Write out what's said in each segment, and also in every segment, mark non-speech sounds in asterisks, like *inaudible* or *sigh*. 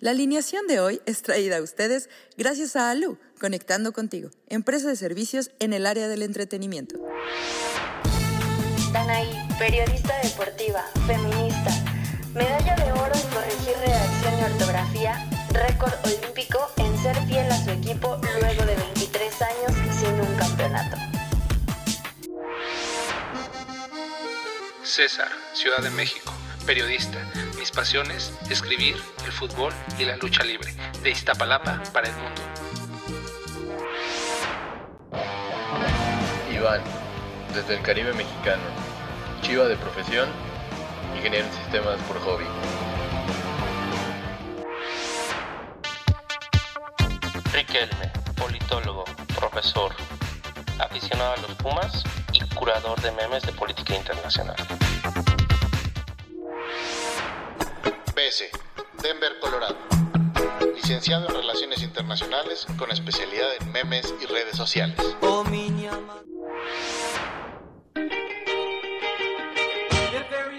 La alineación de hoy es traída a ustedes gracias a Alu, Conectando Contigo, empresa de servicios en el área del entretenimiento. Danaí, periodista deportiva, feminista, medalla de oro en corregir redacción y ortografía, récord olímpico en ser fiel a su equipo luego de 23 años sin un campeonato. César, Ciudad de México, periodista. Mis pasiones, escribir, el fútbol y la lucha libre. De Iztapalapa para el mundo. Iván, desde el Caribe mexicano. Chiva de profesión, ingeniero en sistemas por hobby. Riquelme, politólogo, profesor, aficionado a los Pumas y curador de memes de política internacional. Denver, Colorado. Licenciado en Relaciones Internacionales con especialidad en memes y redes sociales.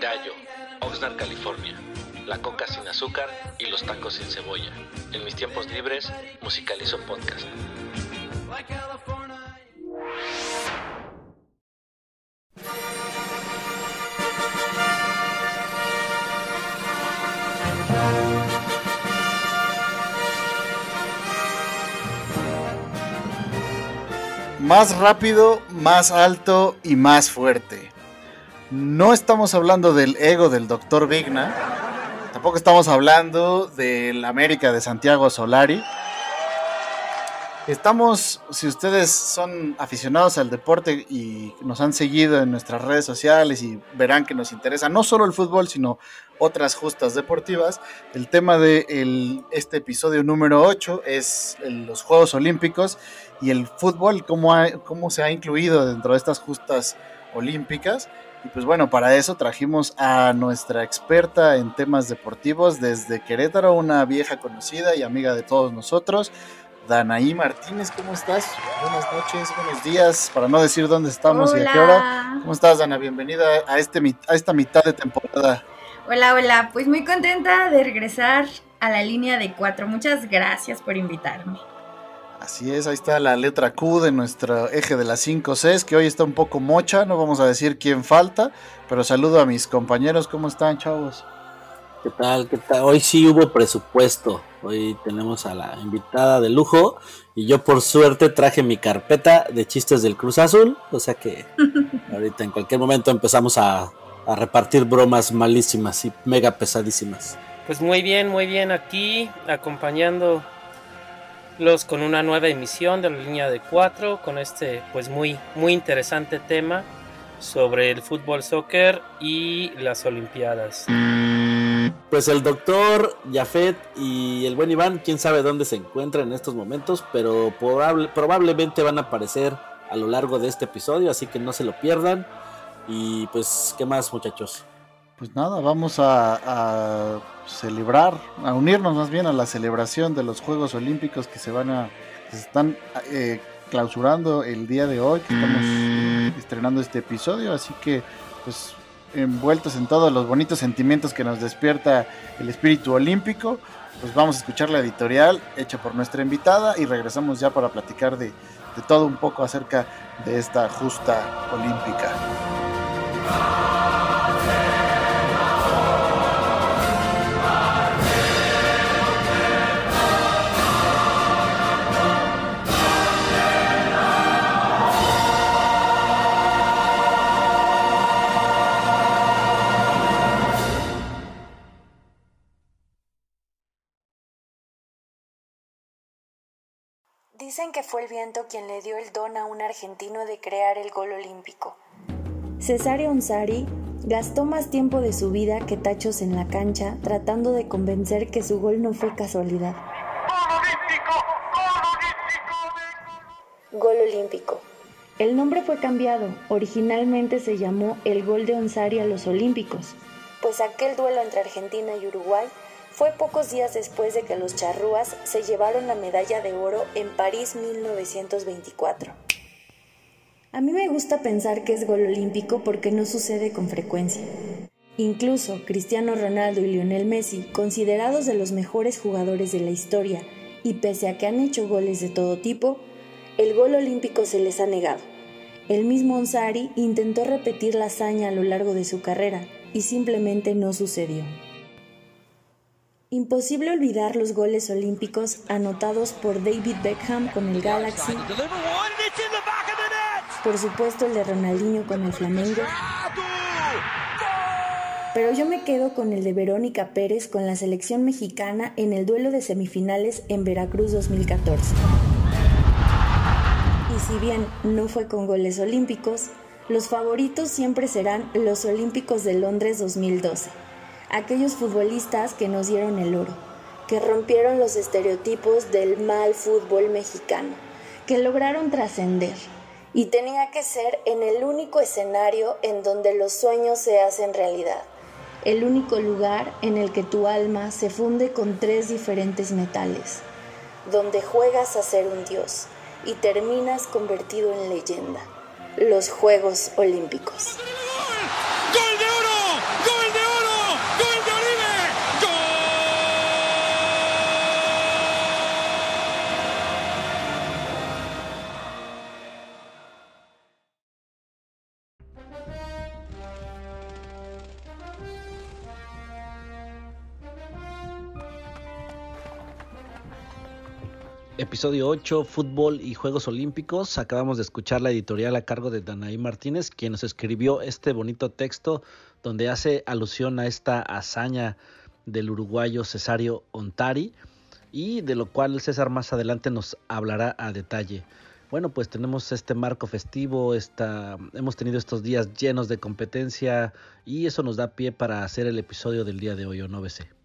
Gallo, Oxnard, California. La coca sin azúcar y los tacos sin cebolla. En mis tiempos libres musicalizo podcast. Más rápido, más alto y más fuerte. No estamos hablando del ego del Dr. Vigna. Tampoco estamos hablando del América de Santiago Solari. Estamos, si ustedes son aficionados al deporte y nos han seguido en nuestras redes sociales y verán que nos interesa no solo el fútbol, sino otras justas deportivas, el tema de el- este episodio número 8 es el- los Juegos Olímpicos y el fútbol, cómo, ha- cómo se ha incluido dentro de estas justas olímpicas. Y pues bueno, para eso trajimos a nuestra experta en temas deportivos desde Querétaro, una vieja conocida y amiga de todos nosotros, Danaí Martínez, ¿cómo estás? Buenas noches, buenos días, para no decir dónde estamos y a qué hora. ¿Cómo estás, Dana? Bienvenida a, este, a esta mitad de temporada. Hola, hola, pues muy contenta de regresar a la línea de cuatro. Muchas gracias por invitarme. Así es, ahí está la letra Q de nuestro eje de las 5 Cs, que hoy está un poco mocha, no vamos a decir quién falta, pero saludo a mis compañeros, ¿cómo están, chavos? ¿Qué tal? ¿Qué tal? Hoy sí hubo presupuesto. Hoy tenemos a la invitada de lujo y yo por suerte traje mi carpeta de chistes del Cruz Azul, o sea que *laughs* ahorita en cualquier momento empezamos a, a repartir bromas malísimas y mega pesadísimas. Pues muy bien, muy bien aquí, acompañándolos con una nueva emisión de la línea de cuatro, con este pues muy, muy interesante tema sobre el fútbol soccer y las olimpiadas. Pues el doctor Jafet y el buen Iván, quién sabe dónde se encuentran en estos momentos, pero probable- probablemente van a aparecer a lo largo de este episodio, así que no se lo pierdan. Y pues, ¿qué más muchachos? Pues nada, vamos a, a celebrar, a unirnos más bien a la celebración de los Juegos Olímpicos que se van a, que se están eh, clausurando el día de hoy, que estamos estrenando este episodio, así que pues envueltos en todos los bonitos sentimientos que nos despierta el espíritu olímpico, pues vamos a escuchar la editorial hecha por nuestra invitada y regresamos ya para platicar de, de todo un poco acerca de esta justa olímpica. Dicen que fue el viento quien le dio el don a un argentino de crear el gol olímpico. Cesario Onsari Gastó más tiempo de su vida que tachos en la cancha tratando de convencer que su gol no fue casualidad. Gol olímpico. El nombre fue cambiado. Originalmente se llamó el Gol de Onsari a los Olímpicos, pues aquel duelo entre Argentina y Uruguay fue pocos días después de que los charrúas se llevaron la medalla de oro en París 1924. A mí me gusta pensar que es gol olímpico porque no sucede con frecuencia. Incluso Cristiano Ronaldo y Lionel Messi, considerados de los mejores jugadores de la historia, y pese a que han hecho goles de todo tipo, el gol olímpico se les ha negado. El mismo Onsari intentó repetir la hazaña a lo largo de su carrera y simplemente no sucedió. Imposible olvidar los goles olímpicos anotados por David Beckham con el Galaxy, por supuesto el de Ronaldinho con el Flamengo, pero yo me quedo con el de Verónica Pérez con la selección mexicana en el duelo de semifinales en Veracruz 2014. Y si bien no fue con goles olímpicos, los favoritos siempre serán los Olímpicos de Londres 2012, aquellos futbolistas que nos dieron el oro, que rompieron los estereotipos del mal fútbol mexicano, que lograron trascender. Y tenía que ser en el único escenario en donde los sueños se hacen realidad, el único lugar en el que tu alma se funde con tres diferentes metales, donde juegas a ser un dios y terminas convertido en leyenda, los Juegos Olímpicos. ¡Gol Episodio 8, Fútbol y Juegos Olímpicos. Acabamos de escuchar la editorial a cargo de Danaí Martínez, quien nos escribió este bonito texto donde hace alusión a esta hazaña del uruguayo Cesario Ontari y de lo cual César más adelante nos hablará a detalle. Bueno, pues tenemos este marco festivo, esta, hemos tenido estos días llenos de competencia y eso nos da pie para hacer el episodio del día de hoy, ¿o no, BC?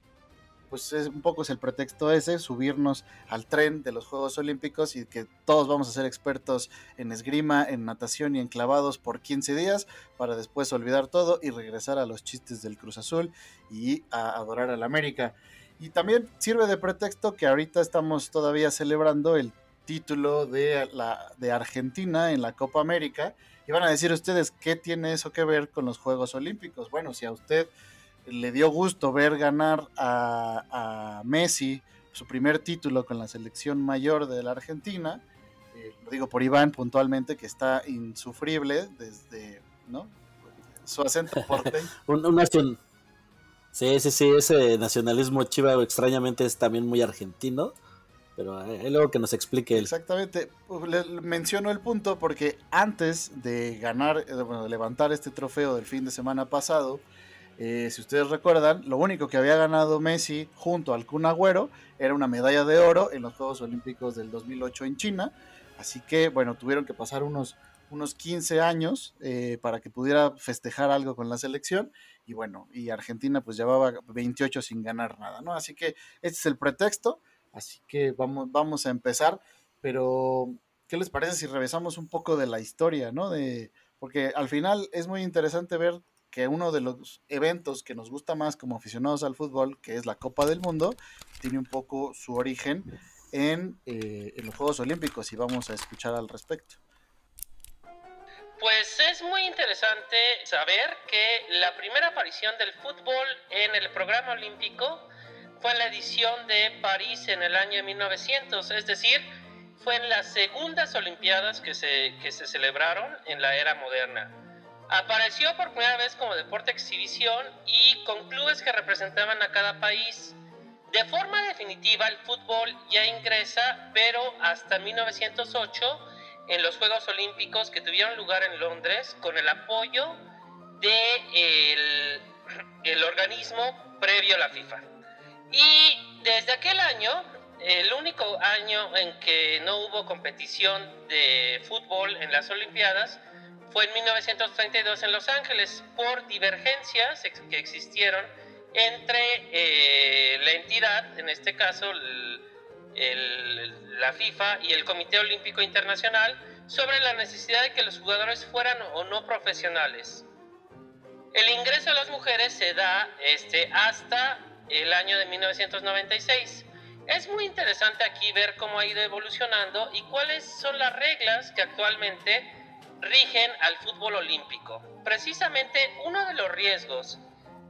Pues es, un poco es el pretexto ese, subirnos al tren de los Juegos Olímpicos y que todos vamos a ser expertos en esgrima, en natación y en clavados por 15 días para después olvidar todo y regresar a los chistes del Cruz Azul y a adorar al América. Y también sirve de pretexto que ahorita estamos todavía celebrando el título de, la, de Argentina en la Copa América y van a decir ustedes qué tiene eso que ver con los Juegos Olímpicos. Bueno, si a usted le dio gusto ver ganar a, a, Messi su primer título con la selección mayor de la Argentina. Eh, lo digo por Iván puntualmente, que está insufrible desde ¿no? su acento porteño. *laughs* un, un nacion... Sí, sí, sí, ese nacionalismo chiva extrañamente es también muy argentino. Pero es luego que nos explique él. Exactamente. Le menciono el punto porque antes de ganar, bueno, de levantar este trofeo del fin de semana pasado, eh, si ustedes recuerdan, lo único que había ganado Messi junto al Kun Agüero era una medalla de oro en los Juegos Olímpicos del 2008 en China. Así que, bueno, tuvieron que pasar unos, unos 15 años eh, para que pudiera festejar algo con la selección. Y bueno, y Argentina pues llevaba 28 sin ganar nada, ¿no? Así que este es el pretexto. Así que vamos, vamos a empezar. Pero, ¿qué les parece si revisamos un poco de la historia, ¿no? De, porque al final es muy interesante ver que uno de los eventos que nos gusta más como aficionados al fútbol, que es la Copa del Mundo, tiene un poco su origen en, eh, en los Juegos Olímpicos y vamos a escuchar al respecto. Pues es muy interesante saber que la primera aparición del fútbol en el programa olímpico fue en la edición de París en el año 1900, es decir, fue en las segundas Olimpiadas que se, que se celebraron en la era moderna. Apareció por primera vez como deporte exhibición y con clubes que representaban a cada país. De forma definitiva el fútbol ya ingresa, pero hasta 1908 en los Juegos Olímpicos que tuvieron lugar en Londres con el apoyo de el, *clears throat* el organismo previo a la FIFA. Y desde aquel año, el único año en que no hubo competición de fútbol en las Olimpiadas, fue en 1932 en Los Ángeles por divergencias que existieron entre eh, la entidad, en este caso la FIFA y el Comité Olímpico Internacional, sobre la necesidad de que los jugadores fueran o no profesionales. El ingreso de las mujeres se da este, hasta el año de 1996. Es muy interesante aquí ver cómo ha ido evolucionando y cuáles son las reglas que actualmente rigen al fútbol olímpico. Precisamente uno de los riesgos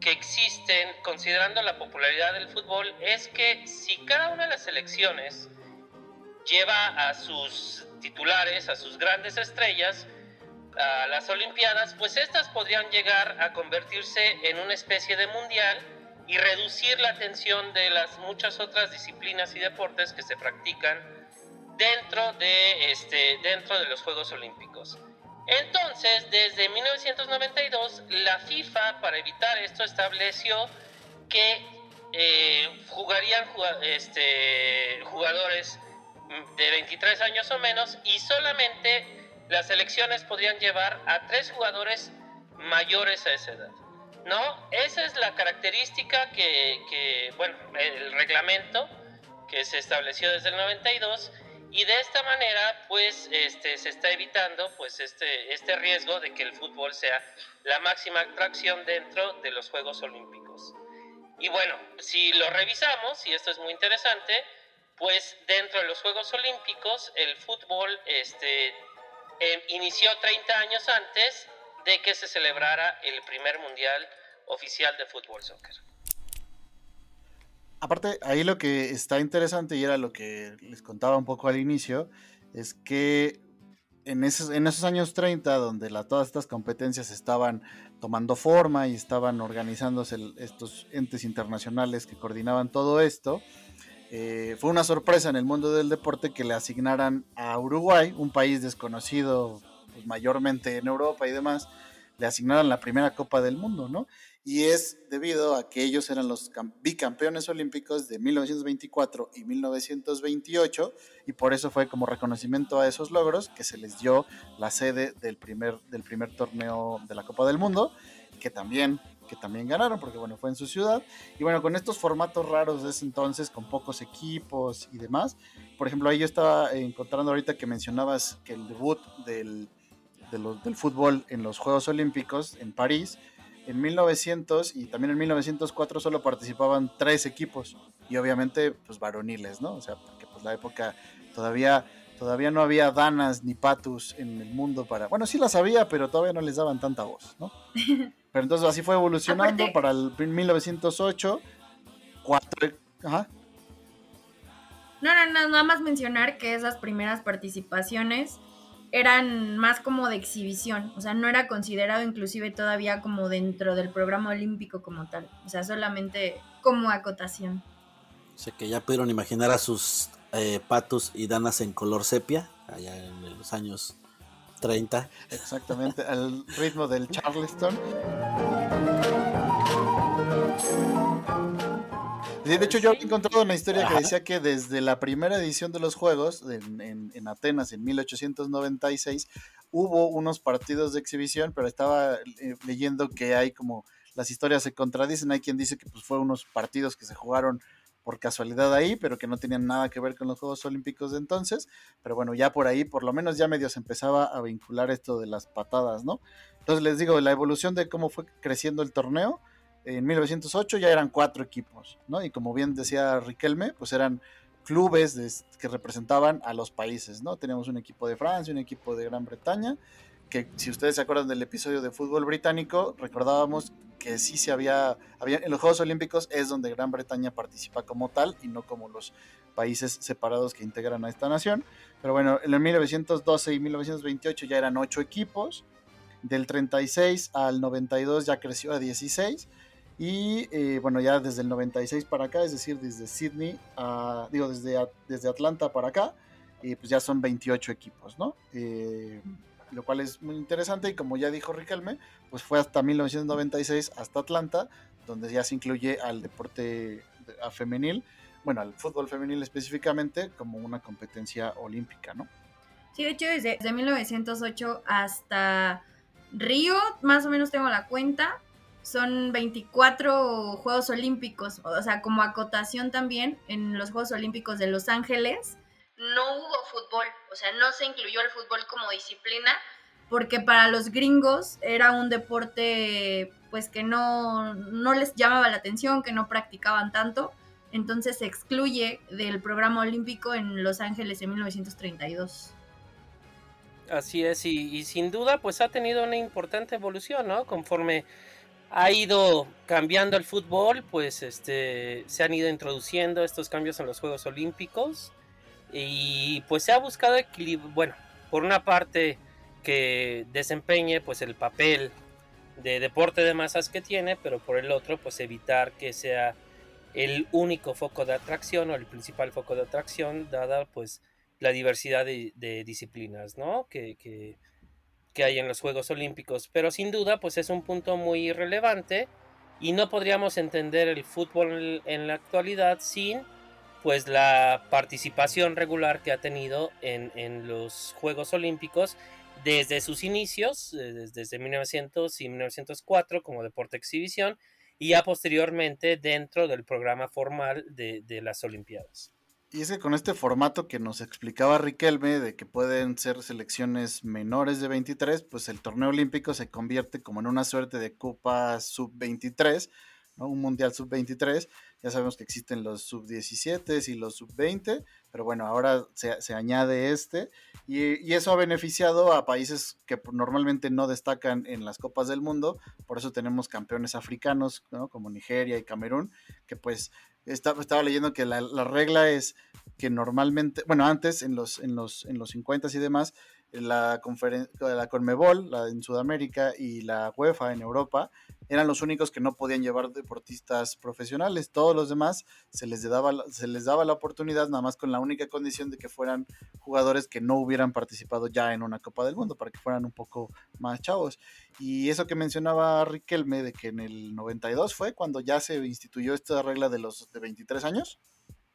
que existen considerando la popularidad del fútbol es que si cada una de las selecciones lleva a sus titulares, a sus grandes estrellas, a las Olimpiadas, pues estas podrían llegar a convertirse en una especie de mundial y reducir la atención de las muchas otras disciplinas y deportes que se practican dentro de, este, dentro de los Juegos Olímpicos. Entonces, desde 1992, la FIFA, para evitar esto, estableció que eh, jugarían este, jugadores de 23 años o menos y solamente las selecciones podrían llevar a tres jugadores mayores a esa edad. ¿No? Esa es la característica que, que, bueno, el reglamento que se estableció desde el 92 y de esta manera pues este, se está evitando pues este, este riesgo de que el fútbol sea la máxima atracción dentro de los Juegos Olímpicos. Y bueno, si lo revisamos, y esto es muy interesante, pues dentro de los Juegos Olímpicos el fútbol este, em, inició 30 años antes de que se celebrara el primer mundial oficial de fútbol soccer. Aparte, ahí lo que está interesante y era lo que les contaba un poco al inicio, es que en esos, en esos años 30, donde todas estas competencias estaban tomando forma y estaban organizándose estos entes internacionales que coordinaban todo esto, eh, fue una sorpresa en el mundo del deporte que le asignaran a Uruguay, un país desconocido pues, mayormente en Europa y demás, le asignaran la primera Copa del Mundo, ¿no? Y es debido a que ellos eran los bicampeones olímpicos de 1924 y 1928, y por eso fue como reconocimiento a esos logros que se les dio la sede del primer, del primer torneo de la Copa del Mundo, que también que también ganaron, porque bueno, fue en su ciudad. Y bueno, con estos formatos raros de ese entonces, con pocos equipos y demás. Por ejemplo, ahí yo estaba encontrando ahorita que mencionabas que el debut del, del fútbol en los Juegos Olímpicos en París, en 1900 y también en 1904 solo participaban tres equipos y obviamente pues varoniles, ¿no? O sea, porque pues la época todavía todavía no había danas ni patus en el mundo para, bueno, sí las había, pero todavía no les daban tanta voz, ¿no? *laughs* Pero entonces así fue evolucionando para el 1908. Cuatro. Ajá. No, no, no, nada más mencionar que esas primeras participaciones eran más como de exhibición, o sea, no era considerado inclusive todavía como dentro del programa olímpico como tal, o sea, solamente como acotación. O sea, que ya pudieron imaginar a sus eh, patos y danas en color sepia, allá en los años 30. Exactamente, al ritmo del Charleston. De hecho, yo he encontrado una historia que decía que desde la primera edición de los Juegos, en, Atenas, en 1896, hubo unos partidos de exhibición, pero estaba eh, leyendo que hay como las historias se contradicen. Hay quien dice que pues, fue unos partidos que se jugaron por casualidad ahí, pero que no tenían nada que ver con los Juegos Olímpicos de entonces. Pero bueno, ya por ahí, por lo menos ya medio se empezaba a vincular esto de las patadas, ¿no? Entonces les digo, la evolución de cómo fue creciendo el torneo, en 1908 ya eran cuatro equipos, ¿no? Y como bien decía Riquelme, pues eran clubes que representaban a los países. Teníamos un equipo de Francia, un equipo de Gran Bretaña, que si ustedes se acuerdan del episodio de fútbol británico, recordábamos que sí se había, había, en los Juegos Olímpicos es donde Gran Bretaña participa como tal y no como los países separados que integran a esta nación. Pero bueno, en el 1912 y 1928 ya eran ocho equipos, del 36 al 92 ya creció a 16 y eh, bueno, ya desde el 96 para acá, es decir, desde Sydney, a, digo, desde, desde Atlanta para acá, eh, pues ya son 28 equipos, ¿no? Eh, lo cual es muy interesante y como ya dijo Riquelme, pues fue hasta 1996 hasta Atlanta, donde ya se incluye al deporte a femenil, bueno, al fútbol femenil específicamente como una competencia olímpica, ¿no? Sí, de hecho desde, desde 1908 hasta Río, más o menos tengo la cuenta, son 24 Juegos Olímpicos, o sea, como acotación también en los Juegos Olímpicos de Los Ángeles. No hubo fútbol, o sea, no se incluyó el fútbol como disciplina, porque para los gringos era un deporte pues que no, no les llamaba la atención, que no practicaban tanto, entonces se excluye del programa olímpico en Los Ángeles en 1932. Así es, y, sin duda pues ha tenido una importante evolución, ¿no? Conforme ha ido cambiando el fútbol, pues este se han ido introduciendo estos cambios en los Juegos Olímpicos y pues se ha buscado equilibrio, bueno, por una parte que desempeñe pues el papel de deporte de masas que tiene, pero por el otro pues evitar que sea el único foco de atracción o el principal foco de atracción dada pues la diversidad de, disciplinas, ¿no? Que, hay en los Juegos Olímpicos. Pero sin duda, pues es un punto muy relevante y no podríamos entender el fútbol en la actualidad sin pues la participación regular que ha tenido en, en los Juegos Olímpicos desde sus inicios, eh, desde 1900 y 1904 como deporte exhibición y ya posteriormente dentro del programa formal de, de las Olimpiadas. Y es que con este formato que nos explicaba Riquelme de que pueden ser selecciones menores de 23, pues el torneo olímpico se convierte como en una suerte de Copa Sub-23, ¿no? un Mundial Sub-23. Ya sabemos que existen los Sub-17 y los Sub-20, pero bueno, ahora se, añade este. Y, y, eso ha beneficiado a países que normalmente no destacan en las Copas del Mundo. Por eso tenemos campeones africanos, ¿no? como Nigeria y Camerún, que pues estaba, estaba leyendo que la, regla es que normalmente, bueno, antes en los, en los, en los 50 y demás, la, la Conmebol, en Sudamérica y la UEFA en Europa, eran los únicos que no podían llevar deportistas profesionales. Todos los demás se les daba, se les daba la oportunidad, nada más con la única condición de que fueran jugadores que no hubieran participado ya en una Copa del Mundo, para que fueran un poco más chavos. Y eso que mencionaba Riquelme, de que en el 92 fue cuando ya se instituyó esta regla de los de 23 años.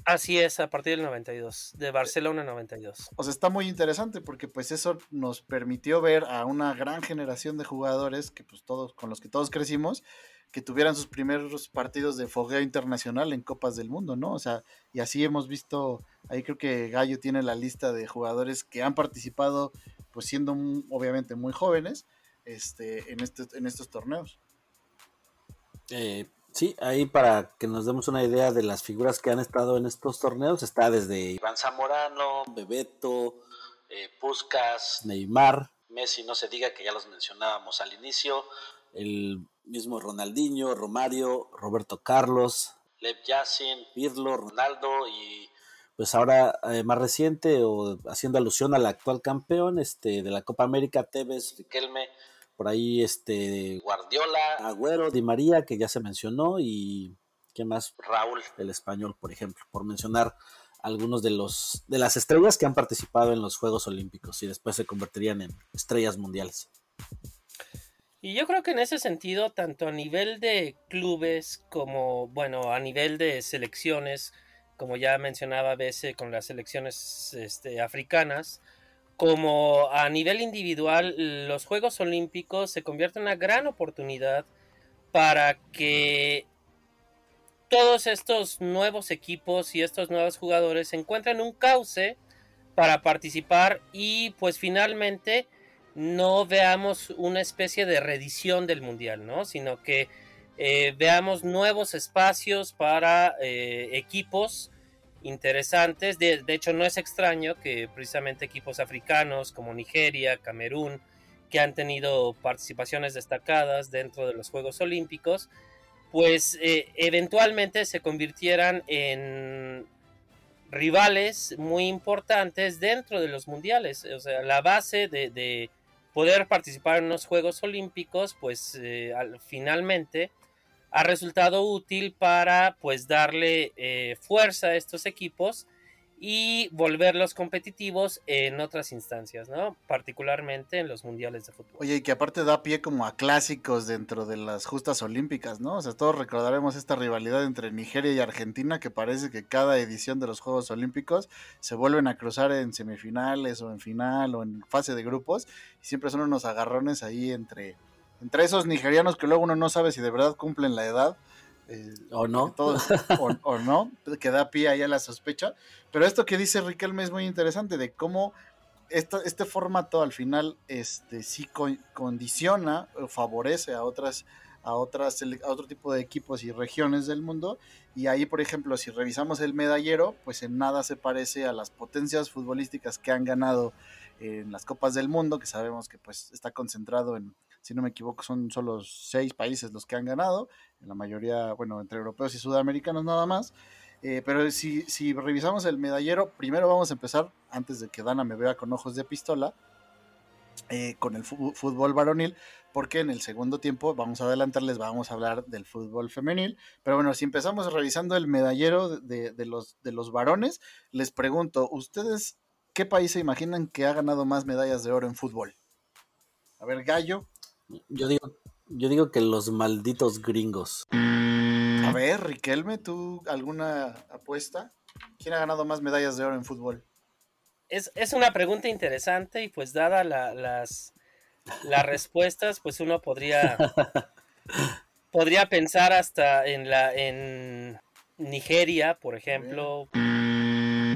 Así es, a partir del 92, de Barcelona 92. O sea, está muy interesante porque pues eso nos permitió ver a una gran generación de jugadores que pues todos con los que todos crecimos que tuvieran sus primeros partidos de fogueo internacional en Copas del Mundo, ¿no? O sea, y así hemos visto, ahí creo que Gallo tiene la lista de jugadores que han participado pues siendo obviamente muy jóvenes este, en, este, en estos torneos. Eh, Sí, ahí para que nos demos una idea de las figuras que han estado en estos torneos, está desde Iván Zamorano, Bebeto, eh, Neymar, Messi, no se diga que ya los mencionábamos al inicio, el mismo Ronaldinho, Romario, Roberto Carlos, Lev Yassin, Pirlo, Ronaldo y pues ahora eh, más reciente o haciendo alusión al actual campeón este de la Copa América, Tevez, Riquelme, por ahí este Guardiola, Agüero, Di María, que ya se mencionó, y ¿qué más? Raúl, el español, por ejemplo, por mencionar algunos de los de las estrellas que han participado en los Juegos Olímpicos y después se convertirían en estrellas mundiales. Y yo creo que en ese sentido, tanto a nivel de clubes como, bueno, a nivel de selecciones, como ya mencionaba a veces con las selecciones este, africanas, como a nivel individual los Juegos Olímpicos se convierten en una gran oportunidad para que todos estos nuevos equipos y estos nuevos jugadores encuentren un cauce para participar y pues finalmente no veamos una especie de redición del mundial, ¿no? Sino que eh, veamos nuevos espacios para eh, equipos interesantes. De, hecho, no es extraño que precisamente equipos africanos como Nigeria, Camerún, que han tenido participaciones destacadas dentro de los Juegos Olímpicos, pues eh, eventualmente se convirtieran en rivales muy importantes dentro de los mundiales. O sea, la base de, poder participar en los Juegos Olímpicos, pues eh, finalmente ha resultado útil para pues darle eh, fuerza a estos equipos y volverlos competitivos en otras instancias, ¿no? Particularmente en los mundiales de fútbol. Oye, y que aparte da pie como a clásicos dentro de las justas olímpicas, ¿no? O sea, todos recordaremos esta rivalidad entre Nigeria y Argentina, que parece que cada edición de los Juegos Olímpicos se vuelven a cruzar en semifinales o en final o en fase de grupos, y siempre son unos agarrones ahí entre, entre esos nigerianos que luego uno no sabe si de verdad cumplen la edad eh, o no. o, no, que da pie ahí a la sospecha. Pero esto que dice Riquelme es muy interesante, de cómo este formato al final este, sí condiciona o favorece a otras a otras a otro tipo de equipos y regiones del mundo y ahí por ejemplo si revisamos el medallero pues en nada se parece a las potencias futbolísticas que han ganado en las copas del mundo que sabemos que pues está concentrado en si no me equivoco, son solo seis países los que han ganado, en la mayoría, bueno, entre europeos y sudamericanos nada más. Eh, pero si, si revisamos el medallero, primero vamos a empezar, antes de que Dana me vea con ojos de pistola, eh, con el fútbol varonil, porque en el segundo tiempo, vamos a adelantarles, vamos a hablar del fútbol femenil. Pero bueno, si empezamos revisando el medallero de, de, los, de los varones, les pregunto, ¿ustedes qué país se imaginan que ha ganado más medallas de oro en fútbol? A ver, Gallo. Yo digo, yo digo que los malditos gringos. A ver, Riquelme, ¿tú alguna apuesta? ¿Quién ha ganado más medallas de oro en fútbol? Es, una pregunta interesante y pues dada las, las respuestas, pues uno podría, *laughs* podría pensar hasta en la en Nigeria, por ejemplo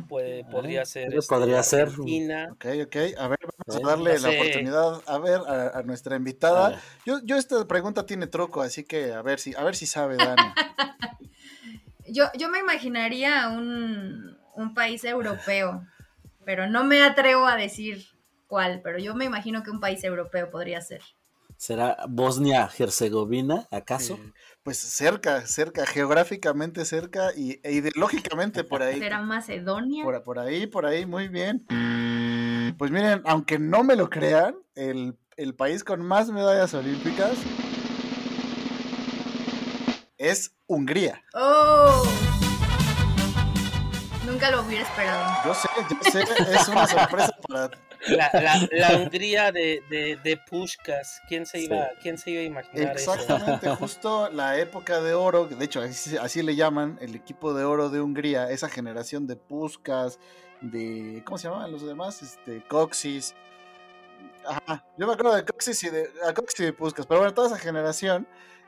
podría ser. podría este, ser. Argentina. Ok, ok. A ver, vamos a darle la oportunidad a ver a, nuestra invitada. Yo, yo esta pregunta tiene truco, así que a ver si, a ver si sabe, Dani. *laughs* yo, yo me imaginaría un, un país europeo, pero no me atrevo a decir cuál, pero yo me imagino que un país europeo podría ser. ¿Será Bosnia-Herzegovina, acaso? Eh, pues cerca, cerca, geográficamente cerca y, e ideológicamente por ahí. ¿Será Macedonia? Por, por, ahí, por ahí, muy bien. Pues miren, aunque no me lo crean, el, el país con más medallas olímpicas es Hungría. ¡Oh! Nunca lo hubiera esperado. Yo sé, yo sé, es una sorpresa para la, la, la *laughs* Hungría de, de, de Pushkas, ¿quién se iba, ¿quién se iba a imaginar Exactamente, *laughs* justo la época de oro, de hecho así, le llaman, el equipo de oro de Hungría, esa generación de Pushkas, de, ¿cómo se llamaban los demás? Este, Coxis. Ajá, yo me acuerdo de Coxis y de, Coxis y de Pushkas, pero bueno, toda esa generación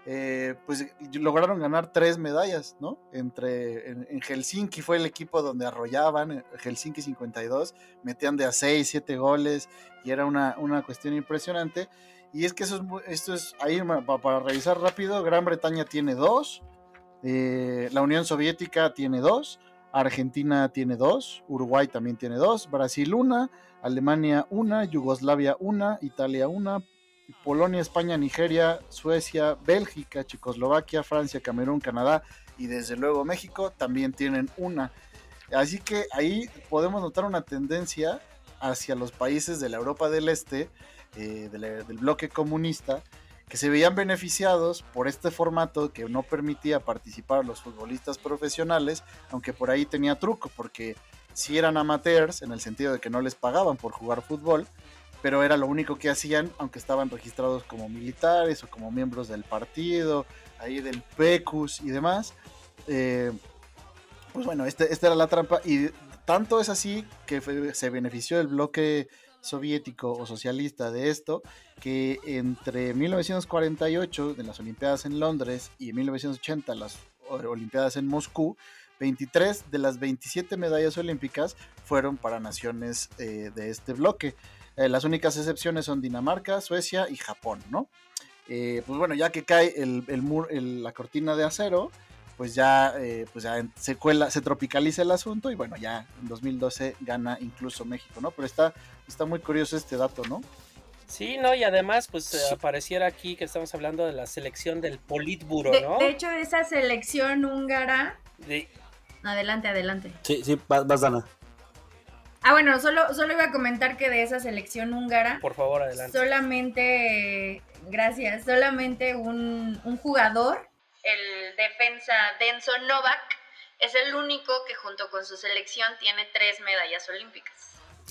eh, pues lograron ganar tres medallas, ¿no? Entre en, Helsinki fue el equipo donde arrollaban, Helsinki 52, metían de a 6, 7 goles y era una, una cuestión impresionante. Y es que eso es, esto es, ahí para, revisar rápido, Gran Bretaña tiene dos, eh, la Unión Soviética tiene dos, Argentina tiene dos, Uruguay también tiene dos, Brasil una, Alemania una, Yugoslavia una, Italia una, Polonia, España, Nigeria, Suecia, Bélgica, Checoslovaquia, Francia, Camerún, Canadá y desde luego México también tienen una. Así que ahí podemos notar una tendencia hacia los países de la Europa del Este, eh, del, bloque comunista, que se veían beneficiados por este formato que no permitía participar los futbolistas profesionales, aunque por ahí tenía truco, porque si eran amateurs, en el sentido de que no les pagaban por jugar fútbol, pero era lo único que hacían, aunque estaban registrados como militares o como miembros del partido, ahí del PECUS y demás. Eh, pues bueno, este, esta era la trampa y tanto es así que se benefició el bloque soviético o socialista de esto, que entre 1948, de las Olimpiadas en Londres, y 1980, las Olimpiadas en Moscú, 23 de las 27 medallas olímpicas fueron para naciones eh, de este bloque. Eh, las únicas excepciones son Dinamarca, Suecia y Japón, ¿no? Eh, pues bueno, ya que cae el, el, la cortina de acero, pues ya, eh, pues ya se cuela, se tropicaliza el asunto y bueno, ya en 2012 gana incluso México, ¿no? Pero está, está muy curioso este dato, ¿no? Sí, no, y además, pues apareciera aquí que estamos hablando de la selección del Politburo, ¿no? De hecho, esa selección húngara. De... Adelante, adelante. Sí, sí, vas, vas Dana. Ah, bueno, solo, solo iba a comentar que de esa selección húngara. Por favor, adelante. Solamente, gracias, solamente un, jugador, el defensa Denson Novak, Es el único que junto con su selección tiene tres medallas olímpicas.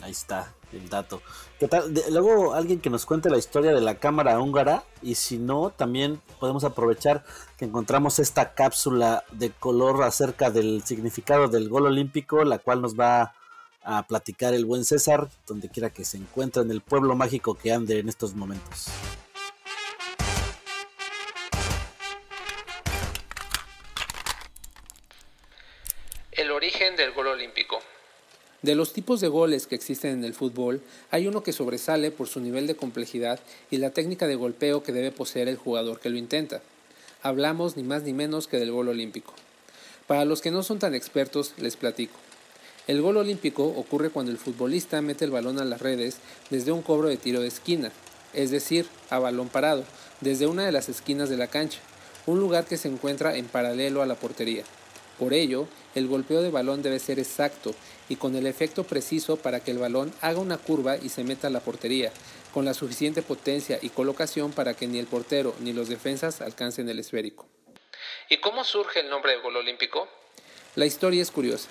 Ahí está el dato. ¿Qué tal? De- luego alguien que nos cuente la historia de la cámara húngara y si no, también podemos aprovechar que encontramos esta cápsula de color acerca del significado del gol olímpico, la cual nos va a platicar el buen César, donde quiera que se encuentre en el pueblo mágico que ande en estos momentos. El origen del gol olímpico. De los tipos de goles que existen en el fútbol, hay uno que sobresale por su nivel de complejidad y la técnica de golpeo que debe poseer el jugador que lo intenta. Hablamos ni más ni menos que del gol olímpico. Para los que no son tan expertos, les platico. El gol olímpico ocurre cuando el futbolista mete el balón a las redes desde un cobro de tiro de esquina, es decir, a balón parado, desde una de las esquinas de la cancha, un lugar que se encuentra en paralelo a la portería. Por ello, el golpeo de balón debe ser exacto y con el efecto preciso para que el balón haga una curva y se meta a la portería, con la suficiente potencia y colocación para que ni el portero ni los defensas alcancen el esférico. ¿Y cómo surge el nombre de gol olímpico? La historia es curiosa.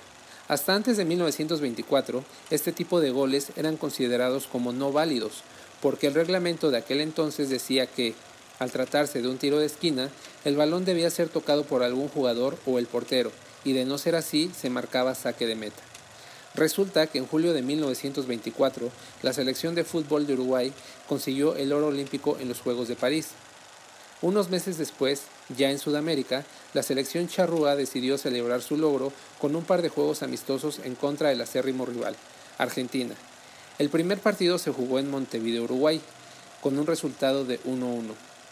Hasta antes de 1924, este tipo de goles eran considerados como no válidos, porque el reglamento de aquel entonces decía que, al tratarse de un tiro de esquina, el balón debía ser tocado por algún jugador o el portero, y de no ser así se marcaba saque de meta. Resulta que en julio de 1924, la selección de fútbol de Uruguay consiguió el oro olímpico en los Juegos de París. Unos meses después, ya en Sudamérica, la selección charrúa decidió celebrar su logro con un par de juegos amistosos en contra del acérrimo rival, Argentina. El primer partido se jugó en Montevideo, Uruguay, con un resultado de 1-1.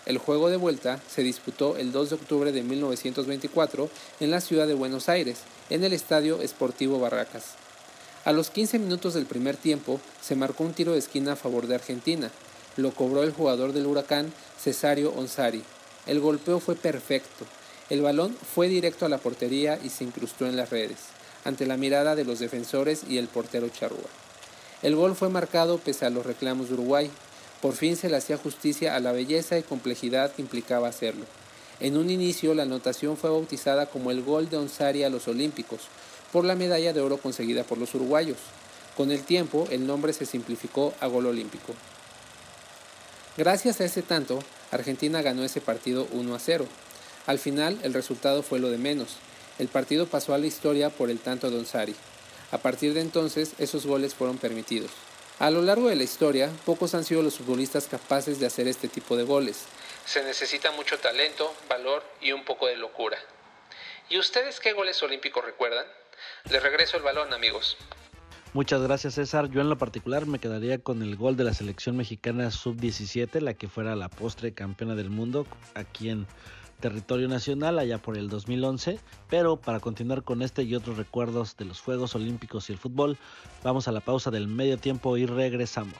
El juego de vuelta se disputó el 2 de octubre de 1924 en la ciudad de Buenos Aires, en el Estadio Esportivo Barracas. A los 15 minutos del primer tiempo se marcó un tiro de esquina a favor de Argentina. Lo cobró el jugador del Huracán, Cesario Onsari. El golpeo fue perfecto. El balón fue directo a la portería y se incrustó en las redes, ante la mirada de los defensores y el portero Charrúa. El gol fue marcado pese a los reclamos de Uruguay. Por fin se le hacía justicia a la belleza y complejidad que implicaba hacerlo. En un inicio la anotación fue bautizada como el gol de Onsari a los Olímpicos, por la medalla de oro conseguida por los uruguayos. Con el tiempo el nombre se simplificó a gol olímpico. Gracias a ese tanto, Argentina ganó ese partido 1 a 0. Al final el resultado fue lo de menos. El partido pasó a la historia por el tanto de Onsari. A partir de entonces esos goles fueron permitidos. A lo largo de la historia, pocos han sido los futbolistas capaces de hacer este tipo de goles. Se necesita mucho talento, valor y un poco de locura. ¿Y ustedes qué goles olímpicos recuerdan? Les regreso el balón, amigos. Muchas gracias César. Yo en lo particular me quedaría con el gol de la selección mexicana sub-17, la que fuera la postre campeona del mundo aquí en territorio nacional allá por el 2011. Pero para continuar con este y otros recuerdos de los Juegos Olímpicos y el fútbol, vamos a la pausa del medio tiempo y regresamos.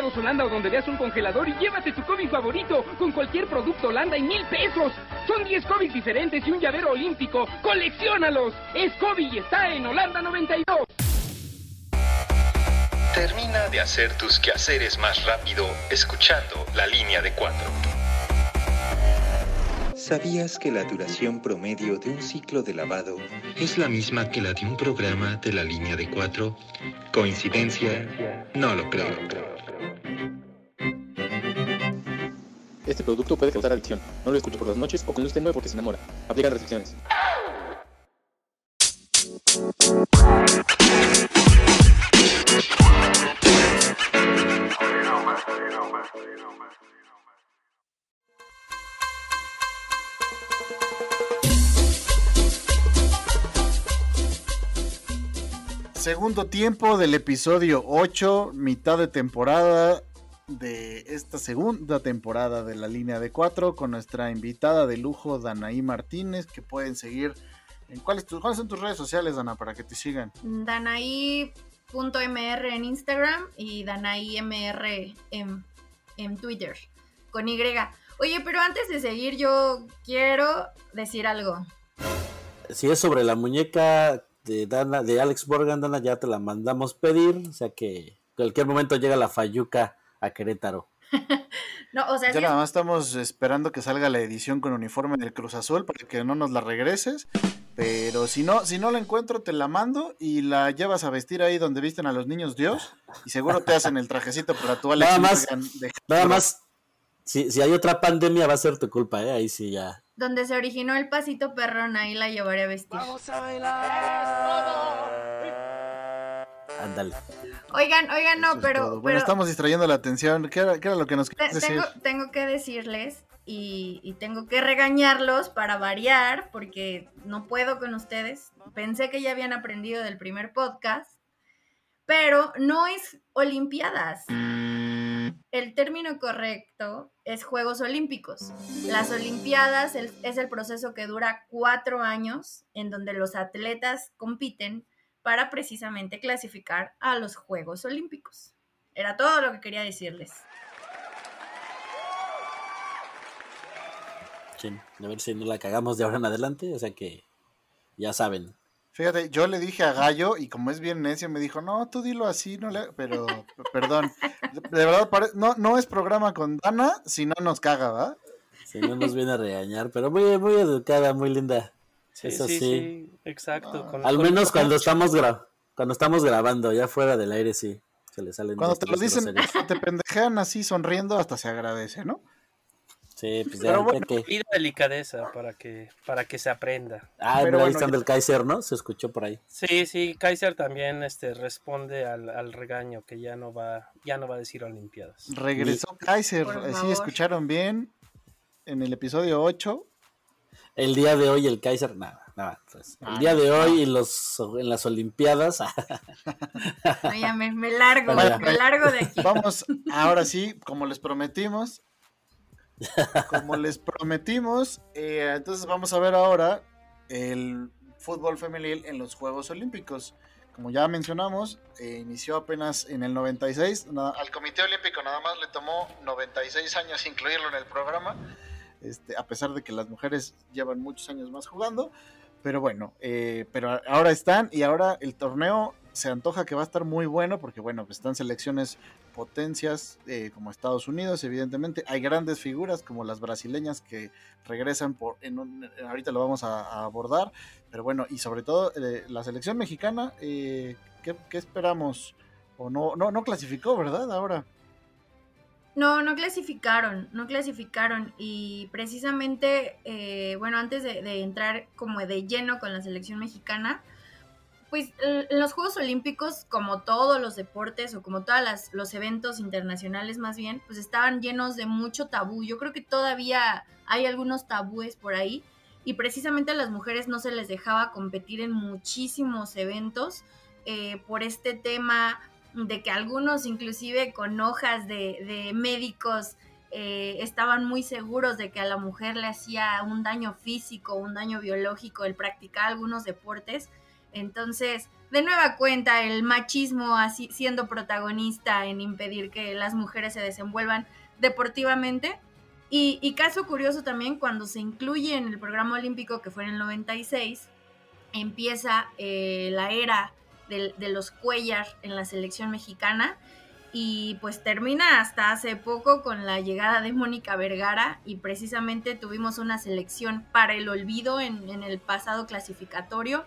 Helados Holanda o donde veas un congelador y llévate tu Kobe favorito con cualquier producto Holanda y mil pesos. Son 10 Kobe diferentes y un llavero olímpico. ¡Colecciónalos! Es Kobe y está en Holanda 92. Termina de hacer tus quehaceres más rápido escuchando la línea de cuatro. ¿Sabías que la duración promedio de un ciclo de lavado es la misma que la de un programa de la línea de cuatro? ¿Coincidencia? No lo creo. Este producto puede causar adicción. No lo escuche por las noches o esté nuevo porque se enamora. Aplican restricciones. Segundo tiempo del episodio 8, mitad de temporada. De esta segunda temporada de la línea de cuatro con nuestra invitada de lujo, Danaí Martínez, que pueden seguir. ¿En cuáles, ¿Cuáles son tus redes sociales, Dana, para que te sigan? Danaí.mr en Instagram y DanaíMR en, en Twitter, con Y. Oye, pero antes de seguir, yo quiero decir algo. Si es sobre la muñeca de Dana, de Alex Morgan, Dana, ya te la mandamos pedir. O sea que en cualquier momento llega la Fayuca a Querétaro. *laughs* No, o sea, Ya sí nada más estamos esperando que salga la edición con uniforme del Cruz Azul para que no nos la regreses. Pero si no, si no la encuentro, te la mando y la llevas a vestir ahí donde visten a los niños Dios. Y seguro te hacen el trajecito para tu Alex Nada más, de- nada más, si, si hay otra pandemia va a ser tu culpa, ¿eh? Ahí sí ya. donde se originó el pasito perrón, ahí la llevaré a vestir. Ándale. Oigan, oigan, no, pero. Bueno, pero estamos distrayendo la atención. ¿Qué era, qué era lo que nos querías decir? tengo, que decirles y, y tengo que regañarlos para variar, porque no puedo con ustedes. Pensé que ya habían aprendido del primer podcast, pero no es Olimpiadas. El término correcto es Juegos Olímpicos. Las Olimpiadas es el proceso que dura cuatro años en donde los atletas compiten para precisamente clasificar a los Juegos Olímpicos. Era todo lo que quería decirles. Sí, a ver si no la cagamos de ahora en adelante. O sea que ya saben. Fíjate, yo le dije a Gallo y como es bien necio me dijo, no, tú dilo así, no le... pero *laughs* perdón, de verdad pare- no, no es programa con Dana si no nos caga, ¿va? Si no nos viene a regañar, pero muy, muy educada, muy linda. Sí, Eso sí, sí. sí, exacto. con- Al con- menos cuando estamos gra- cuando estamos grabando, ya fuera del aire sí. Se le salen Cuando te lo dicen, groserías. *laughs* te pendejean así sonriendo, hasta se agradece, ¿no? Sí, pues ya, Pero bueno, que. Delicadeza para que, para que se aprenda. Ah, pero mira, ahí bueno, están ya- del Kaiser, ¿no? Se escuchó por ahí. Sí, sí, Kaiser también este, responde al, al regaño que ya no va, ya no va a decir Olimpiadas. Regresó Kaiser, eh, sí escucharon bien en el episodio 8. El día de hoy el Kaiser, nada, nada. pues, el Ah, día de hoy en los en las Olimpiadas, *laughs* No, ya me, me largo, Bueno, me largo de aquí. Vamos, ahora sí, como les prometimos. Como les prometimos, eh, entonces vamos a ver ahora el fútbol femenil en los Juegos Olímpicos. Como ya mencionamos, eh, inició apenas en el 96. nada- al Comité Olímpico nada más le tomó 96 años incluirlo en el programa, este, a pesar de que las mujeres llevan muchos años más jugando. Pero bueno, eh, pero ahora están y ahora el torneo se antoja que va a estar muy bueno porque bueno, pues están selecciones potencias eh, como Estados Unidos, evidentemente. Hay grandes figuras como las brasileñas que regresan por, en un- ahorita lo vamos a, abordar, pero bueno, y sobre todo eh, la selección mexicana, eh, ¿qué, qué esperamos? O no, no, no clasificó, ¿verdad? Ahora. No, no clasificaron, no clasificaron. Y precisamente, eh, bueno, antes de, entrar como de lleno con la selección mexicana, pues en los Juegos Olímpicos, como todos los deportes o como todos los eventos internacionales más bien, pues estaban llenos de mucho tabú. Yo creo que todavía hay algunos tabúes por ahí y precisamente a las mujeres no se les dejaba competir en muchísimos eventos eh, por este tema de que algunos inclusive con hojas de, de médicos eh, estaban muy seguros de que a la mujer le hacía un daño físico, un daño biológico el practicar algunos deportes. Entonces, de nueva cuenta, el machismo así siendo protagonista en impedir que las mujeres se desenvuelvan deportivamente. Y, caso curioso también, cuando se incluye en el programa olímpico que fue en el 96, empieza eh, la era de, de los Cuellar en la selección mexicana. Y pues termina hasta hace poco con la llegada de Mónica Vergara y precisamente tuvimos una selección para el olvido en, en el pasado clasificatorio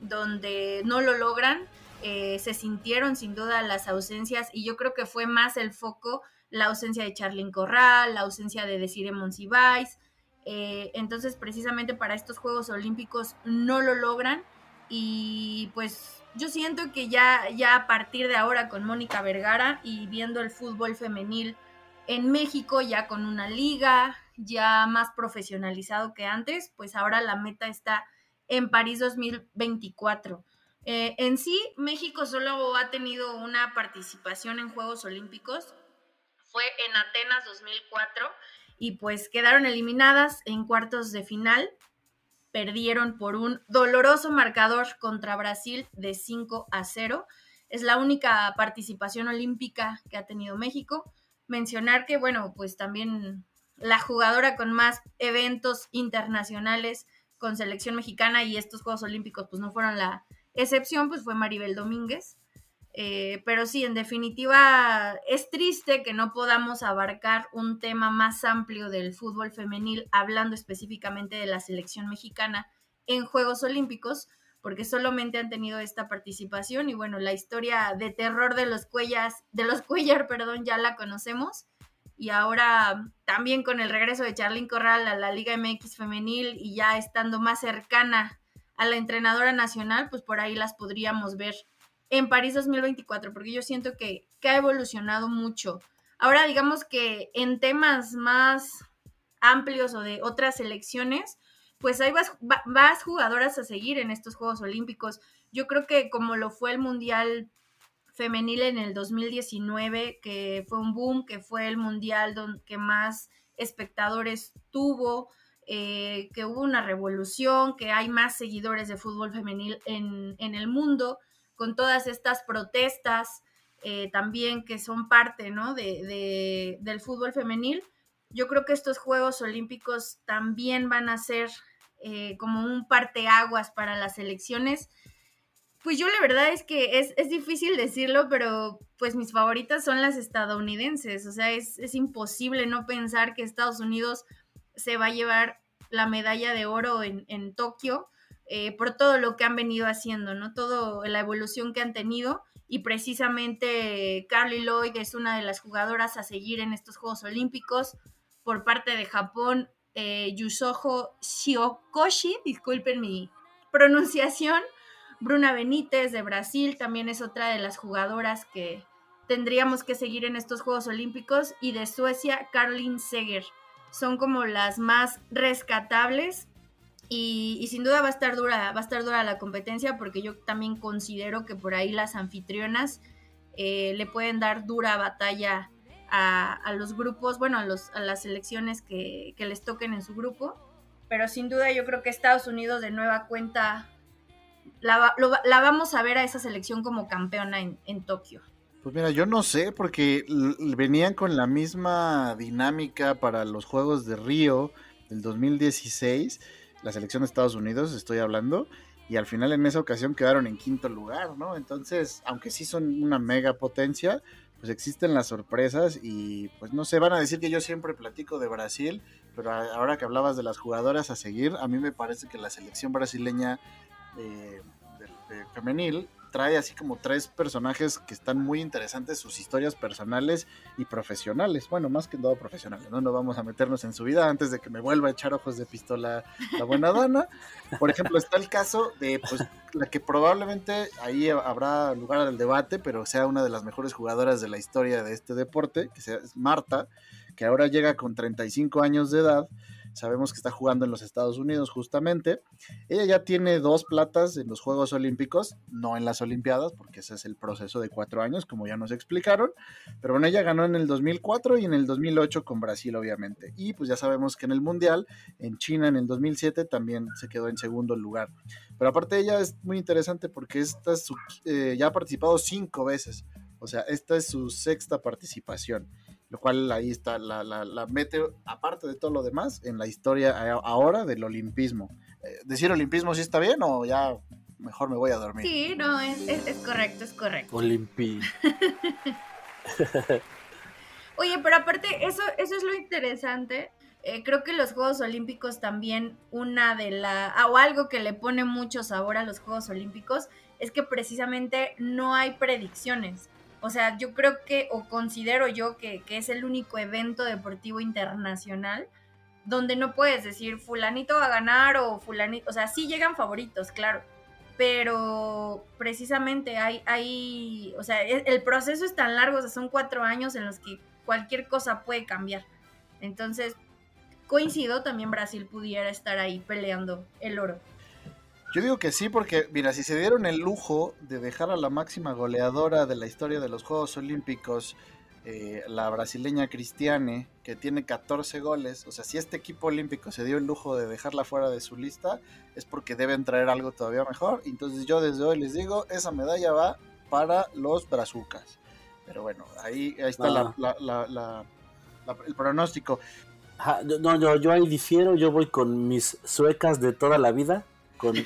donde no lo logran, eh, se sintieron sin duda las ausencias y yo creo que fue más el foco la ausencia de Charlyn Corral, la ausencia de Desire Monsiváis, eh, entonces precisamente para estos Juegos Olímpicos no lo logran y pues yo siento que ya, ya a partir de ahora con Mónica Vergara y viendo el fútbol femenil en México ya con una liga ya más profesionalizado que antes, pues ahora la meta está en París 2024. Eh, en sí, México solo ha tenido una participación en Juegos Olímpicos. Fue en Atenas 2004 y pues quedaron eliminadas en cuartos de final. Perdieron por un doloroso marcador contra Brasil de 5 a 0. Es la única participación olímpica que ha tenido México. Mencionar que, bueno, pues también la jugadora con más eventos internacionales con selección mexicana y estos Juegos Olímpicos pues no fueron la excepción, pues fue Maribel Domínguez. Eh, pero sí, en definitiva, es triste que no podamos abarcar un tema más amplio del fútbol femenil, hablando específicamente de la selección mexicana en Juegos Olímpicos, porque solamente han tenido esta participación y bueno, la historia de terror de los Cuellas, de los Cuellar, *laughs* perdón, ya la conocemos. Y ahora también con el regreso de Charlyn Corral a la Liga MX femenil y ya estando más cercana a la entrenadora nacional, pues por ahí las podríamos ver en París 2024, porque yo siento que, ha evolucionado mucho. Ahora digamos que en temas más amplios o de otras selecciones, pues hay más, jugadoras a seguir en estos Juegos Olímpicos. Yo creo que como lo fue el Mundial femenil en el 2019, que fue un boom, que fue el Mundial que más espectadores tuvo, eh, que hubo una revolución, que hay más seguidores de fútbol femenil en, en el mundo con todas estas protestas eh, también que son parte ¿no? de, del fútbol femenil. Yo creo que estos Juegos Olímpicos también van a ser eh, como un parteaguas para las elecciones. Pues yo la verdad es que es, difícil decirlo, pero pues mis favoritas son las estadounidenses. O sea, es, imposible no pensar que Estados Unidos se va a llevar la medalla de oro en, en Tokio eh, por todo lo que han venido haciendo, ¿no? Toda la evolución que han tenido y precisamente Carly Lloyd es una de las jugadoras a seguir en estos Juegos Olímpicos por parte de Japón, eh, Yusoho Shiokoshi, disculpen mi pronunciación, Bruna Benítez de Brasil también es otra de las jugadoras que tendríamos que seguir en estos Juegos Olímpicos y de Suecia, Caroline Seger. Son como las más rescatables y, sin duda va a estar dura, va a estar dura la competencia porque yo también considero que por ahí las anfitrionas eh, le pueden dar dura batalla a, los grupos, bueno, a, los, a las selecciones que, les toquen en su grupo. Pero sin duda yo creo que Estados Unidos de nueva cuenta la, la vamos a ver a esa selección como campeona en, en Tokio. Pues mira, yo no sé, porque venían con la misma dinámica para los Juegos de Río del 2016 la selección de Estados Unidos, estoy hablando, y al final en esa ocasión quedaron en quinto lugar, ¿no? Entonces, aunque sí son una mega potencia, pues existen las sorpresas y pues no sé, van a decir que yo siempre platico de Brasil, pero ahora que hablabas de las jugadoras a seguir, a mí me parece que la selección brasileña eh, femenil trae así como tres personajes que están muy interesantes, sus historias personales y profesionales. Bueno, más que todo profesionales, ¿no? No vamos a meternos en su vida antes de que me vuelva a echar ojos de pistola la buena dana. Por ejemplo, está el caso de pues la que probablemente ahí habrá lugar al debate, pero sea una de las mejores jugadoras de la historia de este deporte, que es Marta, que ahora llega con 35 años de edad Sabemos que está jugando en los Estados Unidos justamente. Ella ya tiene dos platas en los Juegos Olímpicos, no en las Olimpiadas, porque ese es el proceso de cuatro años, como ya nos explicaron. Pero bueno, ella ganó en el 2004 y en el 2008 con Brasil, obviamente. Y pues ya sabemos que en el Mundial, en China en el 2007, también se quedó en segundo lugar. Pero aparte ella es muy interesante porque esta eh, ya ha participado cinco veces. O sea, esta es su sexta participación lo cual ahí está, la, la, mete, aparte de todo lo demás, en la historia ahora del olimpismo. Eh, ¿Decir olimpismo sí está bien o ya mejor me voy a dormir? Sí, no, es, es, correcto, es correcto. Olimpi. *laughs* *laughs* Oye, pero aparte, eso, eso es lo interesante. Eh, creo que los Juegos Olímpicos también, una de la, o algo que le pone mucho sabor a los Juegos Olímpicos, es que precisamente no hay predicciones. O sea, yo creo que, o considero yo que, es el único evento deportivo internacional donde no puedes decir fulanito va a ganar o fulanito, o sea, sí llegan favoritos, claro, pero precisamente hay, hay, o sea, e, el proceso es tan largo, o sea, son cuatro años en los que cualquier cosa puede cambiar. Entonces, coincido, también Brasil pudiera estar ahí peleando el oro. Yo digo que sí, porque, mira, si se dieron el lujo de dejar a la máxima goleadora de la historia de los Juegos Olímpicos eh, la brasileña Cristiane, que tiene 14 goles, o sea, si este equipo olímpico se dio el lujo de dejarla fuera de su lista, es porque deben traer algo todavía mejor. Entonces yo desde hoy les digo, esa medalla va para los brazucas. Pero bueno, ahí, ahí está Ah. la- la- la- la- el pronóstico. Ajá, yo- no, yo, yo ahí difiero, yo voy con mis suecas de toda la vida, con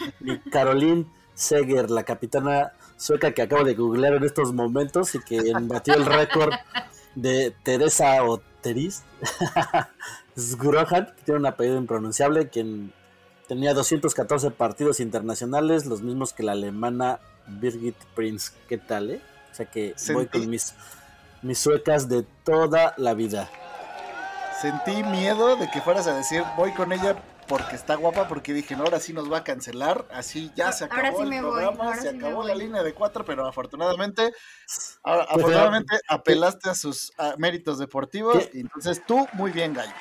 Caroline Seger, la capitana sueca que acabo de googlear en estos momentos y que batió el récord de Teresa o Teris Sgrohan, *laughs* que tiene un apellido impronunciable, quien tenía 214 partidos internacionales, los mismos que la alemana Birgit Prinz. ¿Qué tal, eh? O sea que voy con mis, mis suecas de toda la vida. Sentí miedo de que fueras a decir, voy con ella porque está guapa, porque dije, no, ahora sí nos va a cancelar, así ya se Ahora acabó sí el me voy, programa, ahora se acabó la voy. línea de cuatro, pero afortunadamente, ahora, Pues, afortunadamente apelaste a sus ah, méritos deportivos, y entonces tú, muy bien, Gallo.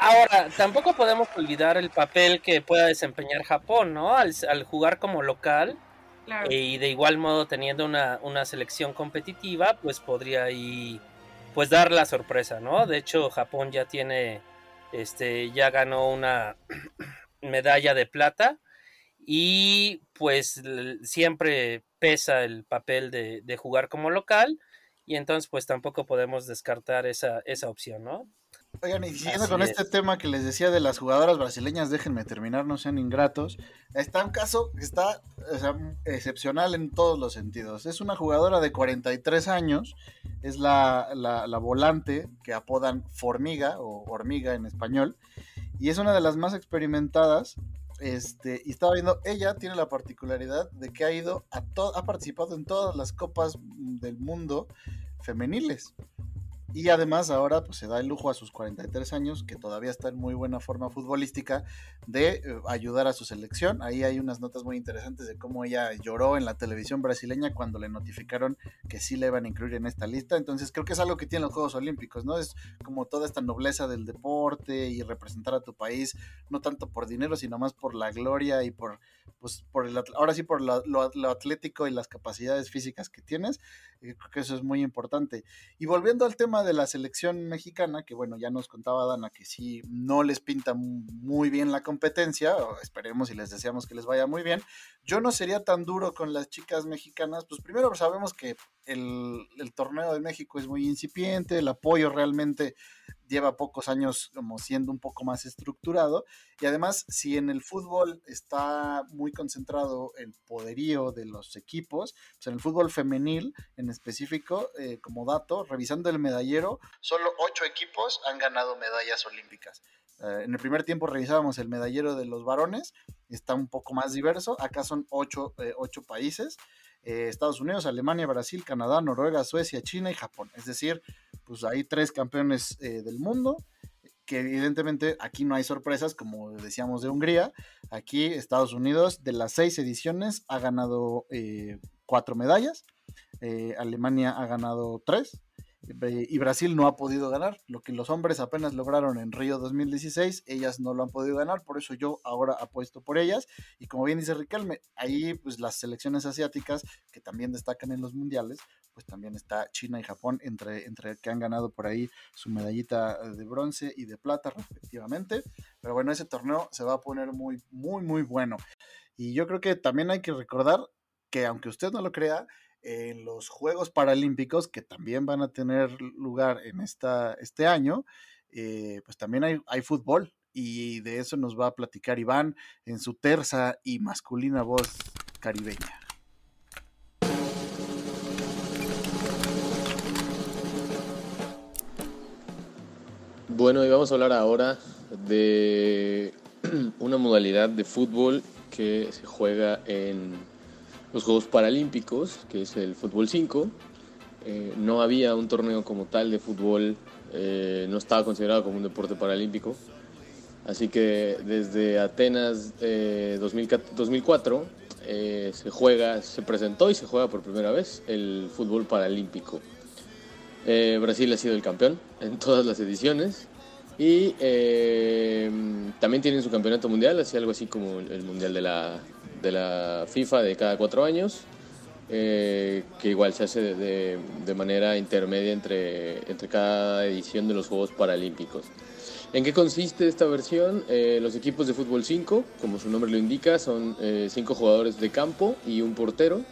Ahora, tampoco podemos olvidar el papel que pueda desempeñar Japón, ¿no? Al, al jugar como local Claro. eh, y de igual modo teniendo una, una selección competitiva, pues podría ahí pues dar la sorpresa, ¿no? De hecho, Japón ya tiene, este, ya ganó una *clears throat* medalla de plata y pues siempre pesa el papel de, de jugar como local y entonces pues tampoco podemos descartar esa, esa opción, ¿no? Oigan, y siguiendo Así con es. este tema que les decía de las jugadoras brasileñas, déjenme terminar, no sean ingratos. Está un caso que está o sea, excepcional en todos los sentidos. Es una jugadora de 43 años, es la, la- la volante que apodan Formiga o Hormiga en español, y es una de las más experimentadas. Este, y estaba viendo, ella tiene la particularidad de que ha ido a ha participado en todas las copas del mundo femeniles. Y además ahora pues se da el lujo a sus 43 años, que todavía está en muy buena forma futbolística, de eh, ayudar a su selección. Ahí hay unas notas muy interesantes de cómo ella lloró en la televisión brasileña cuando le notificaron que sí le iban a incluir en esta lista. Entonces creo que es algo que tienen los Juegos Olímpicos, ¿no? Es como toda esta nobleza del deporte y representar a tu país, no tanto por dinero, sino más por la gloria y por, pues, por el, ahora sí por lo, lo atlético y las capacidades físicas que tienes. Eh, creo que eso es muy importante. Y volviendo al tema de la selección mexicana, que bueno, ya nos contaba Dana que sí no les pinta mu- muy bien la competencia, esperemos y les deseamos que les vaya muy bien. Yo no sería tan duro con las chicas mexicanas, pues primero sabemos que el, el torneo de México es muy incipiente, el apoyo realmente lleva pocos años como siendo un poco más estructurado y además si en el fútbol está muy concentrado el poderío de los equipos, pues en el fútbol femenil en específico, eh, como dato, revisando el medallero, solo ocho equipos han ganado medallas olímpicas. Eh, en el primer tiempo revisábamos el medallero de los varones, está un poco más diverso, acá son ocho, eh, ocho países, eh, Estados Unidos, Alemania, Brasil, Canadá, Noruega, Suecia, China y Japón. Es decir, pues hay tres campeones eh, del mundo, que evidentemente aquí no hay sorpresas, como decíamos de Hungría. Aquí Estados Unidos, de las seis ediciones, ha ganado eh, cuatro medallas. Alemania ha ganado tres. Y Brasil no ha podido ganar, lo que los hombres apenas lograron en Río 2016, ellas no lo han podido ganar, por eso yo ahora apuesto por ellas. Y como bien dice Riquelme, ahí pues las selecciones asiáticas que también destacan en los mundiales, pues también está China y Japón entre, entre que han ganado por ahí su medallita de bronce y de plata respectivamente. Pero bueno, ese torneo se va a poner muy, muy, muy bueno. Y yo creo que también hay que recordar que aunque usted no lo crea, en los Juegos Paralímpicos, que también van a tener lugar en esta, este año, eh, pues también hay, hay fútbol. Y de eso nos va a platicar Iván en su terza y masculina voz caribeña. Bueno, y vamos a hablar ahora de *clears throat* una modalidad de fútbol que se juega en los Juegos Paralímpicos, que es el fútbol 5. Eh, no había un torneo como tal de fútbol, eh, no estaba considerado como un deporte paralímpico. Así que desde Atenas eh, 2004 eh, se juega, se presentó y se juega por primera vez el fútbol paralímpico. Brasil ha sido el campeón en todas las ediciones y también tienen su campeonato mundial, así algo así como el mundial de la, de la FIFA de cada cuatro años. eh, que igual se hace de, de- manera intermedia entre, entre cada edición de los Juegos Paralímpicos. ¿En qué consiste esta versión? Eh, los equipos de fútbol 5, como su nombre lo indica, son eh, cinco jugadores de campo y un portero.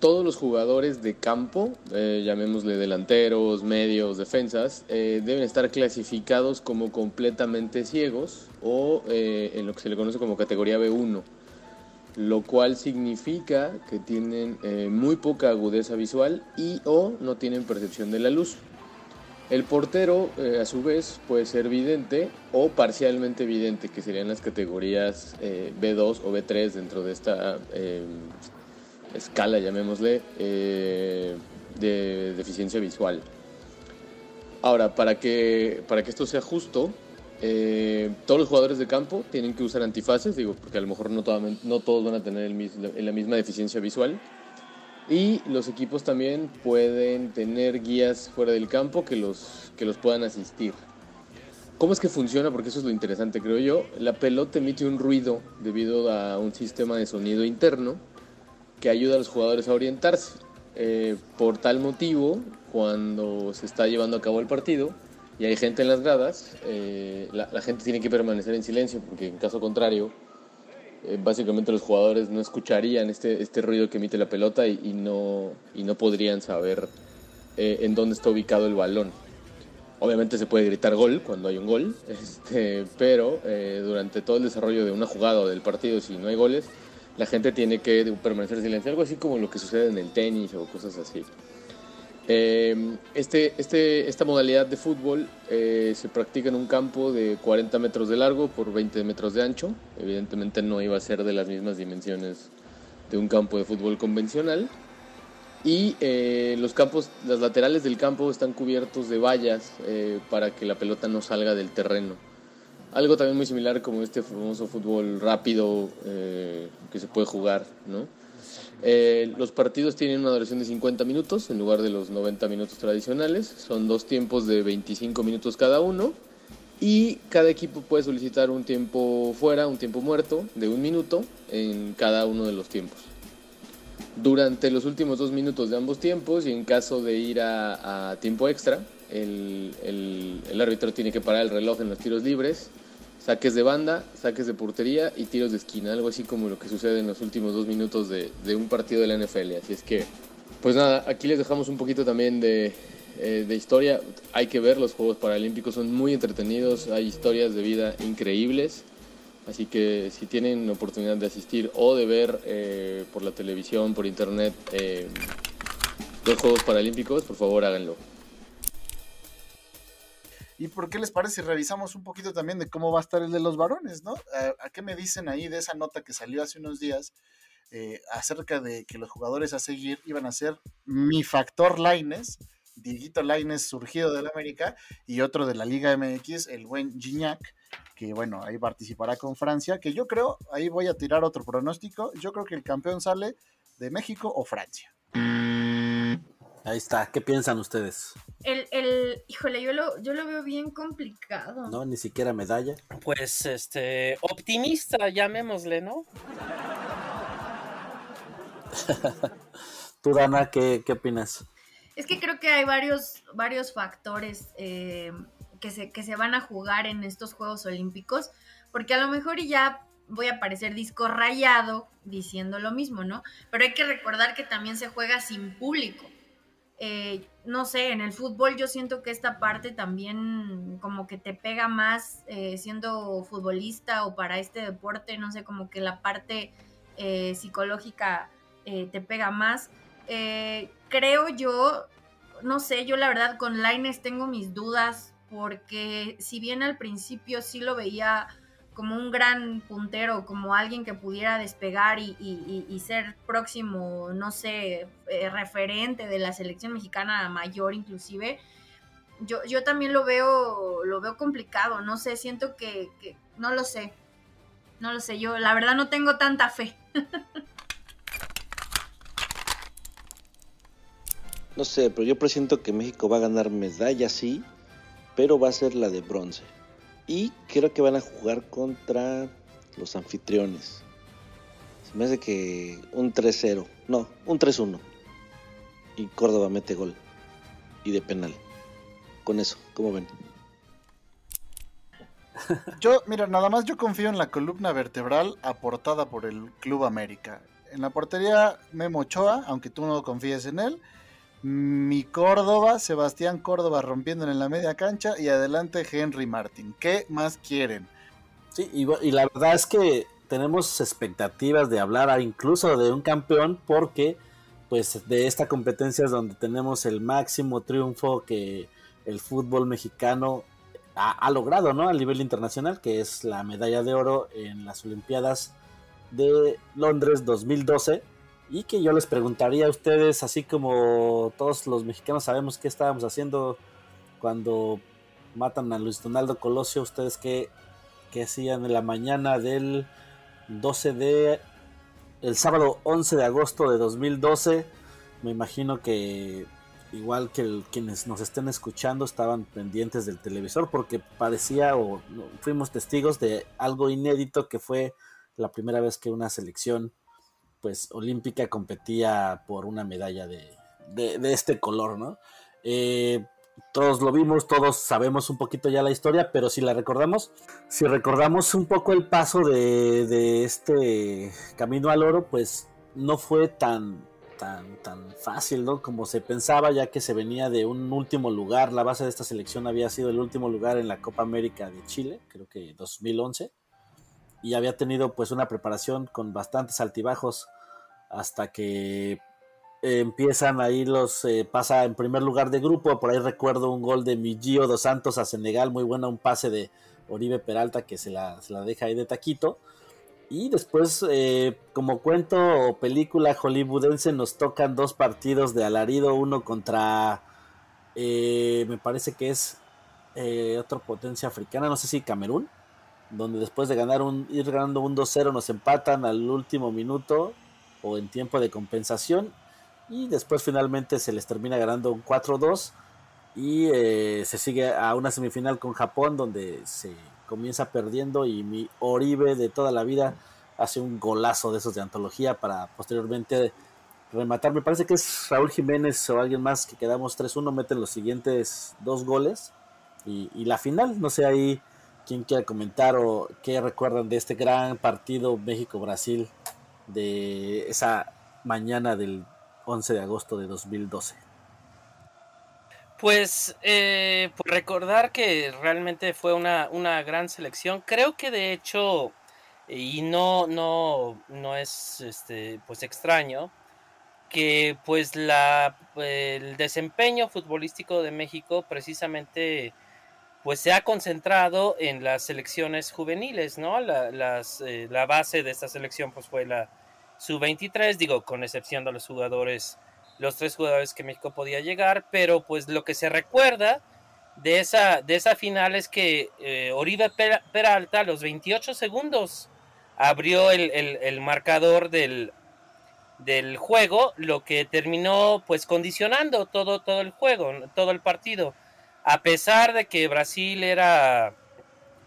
Todos los jugadores de campo, eh, llamémosle delanteros, medios, defensas, eh, deben estar clasificados como completamente ciegos o eh, en lo que se le conoce como categoría B1, lo cual significa que tienen eh, muy poca agudeza visual y o no tienen percepción de la luz. El portero, eh, a su vez, puede ser vidente o parcialmente vidente, que serían las categorías eh, B2 o B3 dentro de esta escala, llamémosle, de deficiencia visual. Ahora, para que, para que esto sea justo, eh, todos los jugadores de campo tienen que usar antifaces, digo, porque a lo mejor no, todos van a tener el la misma deficiencia visual. Y los equipos también pueden tener guías fuera del campo que los, que los puedan asistir. ¿Cómo es que funciona? Porque eso es lo interesante, creo yo. La pelota emite un ruido debido a un sistema de sonido interno que ayuda a los jugadores a orientarse. Eh, por tal motivo, cuando se está llevando a cabo el partido y hay gente en las gradas, eh, la, gente tiene que permanecer en silencio porque en caso contrario, eh, básicamente los jugadores no escucharían este, este ruido que emite la pelota y, y no, y no podrían saber eh, en dónde está ubicado el balón. Obviamente se puede gritar gol cuando hay un gol, *laughs* este, pero eh, durante todo el desarrollo de una jugada o del partido, si no hay goles, la gente tiene que permanecer en silencio, algo así como lo que sucede en el tenis o cosas así. Eh, este, este, esta modalidad de fútbol eh, se practica en un campo de 40 metros de largo por 20 metros de ancho. Evidentemente no iba a ser de las mismas dimensiones de un campo de fútbol convencional. Y eh, los campos, las laterales del campo están cubiertos de vallas eh, para que la pelota no salga del terreno. Algo también muy similar como este famoso fútbol rápido que se puede jugar, ¿no? Eh, los partidos tienen una duración de 50 minutos en lugar de los 90 minutos tradicionales. Son dos tiempos de 25 minutos cada uno. Y cada equipo puede solicitar un tiempo fuera, un tiempo muerto de un minuto en cada uno de los tiempos. Durante los últimos dos minutos de ambos tiempos y en caso de ir a, tiempo extra, el árbitro tiene que parar el reloj en los tiros libres, saques de banda, saques de portería y tiros de esquina, algo así como lo que sucede en los últimos dos minutos de, un partido de la NFL. Así es que, pues nada, aquí les dejamos un poquito también de, eh, de historia. Hay que ver, los Juegos Paralímpicos son muy entretenidos, hay historias de vida increíbles. Así que si tienen oportunidad de asistir o de ver eh, por la televisión, por internet, eh, los Juegos Paralímpicos, por favor háganlo. ¿Y por qué les parece si revisamos un poquito también de cómo va a estar el de los varones, ¿no? Eh, ¿A qué me dicen ahí de esa nota que salió hace unos días eh, acerca de que los jugadores a seguir iban a ser mi factor Laines, Dieguito Laines surgido del América y otro de la Liga MX, el buen Gignac, que bueno, ahí participará con Francia, que yo creo, ahí voy a tirar otro pronóstico, yo creo que el campeón sale de México o Francia. Ahí está, ¿qué piensan ustedes? El, el, híjole, yo lo, yo lo veo bien complicado. ¿No? Ni siquiera medalla. Pues este, optimista, llamémosle, ¿no? *laughs* Tú, Dana, ¿qué, qué opinas? Es que creo que hay varios, varios factores eh, que, se, que se van a jugar en estos Juegos Olímpicos, porque a lo mejor y ya voy a parecer disco rayado diciendo lo mismo, ¿no? Pero hay que recordar que también se juega sin público. Eh, no sé, en el fútbol yo siento que esta parte también como que te pega más eh, siendo futbolista o para este deporte, no sé, como que la parte eh, psicológica eh, te pega más. Creo yo, no sé, yo la verdad con Laines tengo mis dudas porque si bien al principio sí lo veía como un gran puntero, como alguien que pudiera despegar y, y- y- ser próximo, no sé, eh, referente de la selección mexicana mayor inclusive, yo, yo también lo veo, lo veo complicado, no sé, siento que, que- no lo sé, no lo sé, yo la verdad no tengo tanta fe. *laughs* No sé, pero yo presiento que México va a ganar medalla, sí, pero va a ser la de bronce. Y creo que van a jugar contra los anfitriones. Se me hace que un 3-0. No, un 3-1. Y Córdoba mete gol. Y de penal. Con eso, ¿cómo ven? *laughs* Yo, mira, nada más yo confío en la columna vertebral aportada por el Club América. En la portería Memo Ochoa, aunque tú no confíes en él. Mi Córdoba, Sebastián Córdoba rompiendo en la media cancha y adelante Henry Martin. ¿Qué más quieren? Sí, y, la verdad es que tenemos expectativas de hablar incluso de un campeón porque pues de esta competencia es donde tenemos el máximo triunfo que el fútbol mexicano ha, ha, logrado, ¿no? A nivel internacional, que es la medalla de oro en las Olimpiadas de Londres 2012. Y que yo les preguntaría a ustedes, así como todos los mexicanos sabemos qué estábamos haciendo cuando matan a Luis Donaldo Colosio, ustedes qué, qué hacían en la mañana del 12 de... el sábado 11 de agosto de 2012. Me imagino que igual que quienes nos estén escuchando estaban pendientes del televisor porque parecía o fuimos testigos de algo inédito que fue la primera vez que una selección pues olímpica competía por una medalla de, de, este color, ¿no? Eh, todos lo vimos, todos sabemos un poquito ya la historia, pero si la recordamos, si recordamos un poco el paso de, de este camino al oro, pues no fue tan, tan, tan fácil, ¿no? Como se pensaba, ya que se venía de un último lugar. La base de esta selección había sido el último lugar en la Copa América de Chile, creo que 2011. Y había tenido pues una preparación con bastantes altibajos hasta que empiezan ahí los eh, pasa en primer lugar de grupo. Por ahí recuerdo un gol de Migio dos Santos a Senegal muy buena un pase de Oribe Peralta que se la, se la deja ahí de taquito. Y después, eh, como cuento o película hollywoodense, nos tocan dos partidos de alarido, uno contra, eh, me parece que es otra potencia africana, no sé si Camerún, donde después de ganar un, ir ganando un 2-0 nos empatan al último minuto o en tiempo de compensación y después finalmente se les termina ganando un 4-2 y se sigue a una semifinal con Japón donde se comienza perdiendo y mi Oribe de toda la vida hace un golazo de esos de antología para posteriormente rematar. Me parece que es Raúl Jiménez o alguien más que quedamos 3-1, meten los siguientes dos goles y, y, la final. No sé ahí quién quiera comentar o qué recuerdan de este gran partido México-Brasil de esa mañana del 11 de agosto de 2012. Pues, eh, recordar que realmente fue una, una, gran selección. Creo que de hecho, y no, no, no es este, pues extraño, que pues la, el desempeño futbolístico de México precisamente pues se ha concentrado en las selecciones juveniles, ¿no? La, eh, la base de esta selección pues fue la sub-23, digo, con excepción de los jugadores los tres jugadores que México podía llegar, pero pues lo que se recuerda de esa, de esa final es que eh, Oribe Peralta a los 28 segundos abrió el, el, el marcador del, del, juego, lo que terminó pues condicionando todo, todo el juego, todo el partido. A pesar de que Brasil era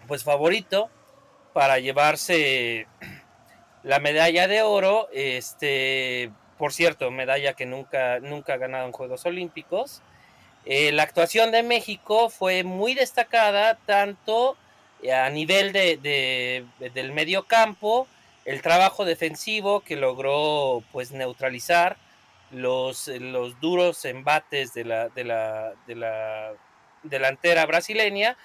pues favorito para llevarse la medalla de oro, este por cierto, medalla que nunca, nunca ha ganado en Juegos Olímpicos. Eh, la actuación de México fue muy destacada, tanto a nivel de, de, del medio campo, el trabajo defensivo que logró pues neutralizar los, los duros embates de la, de la, de la delantera brasileña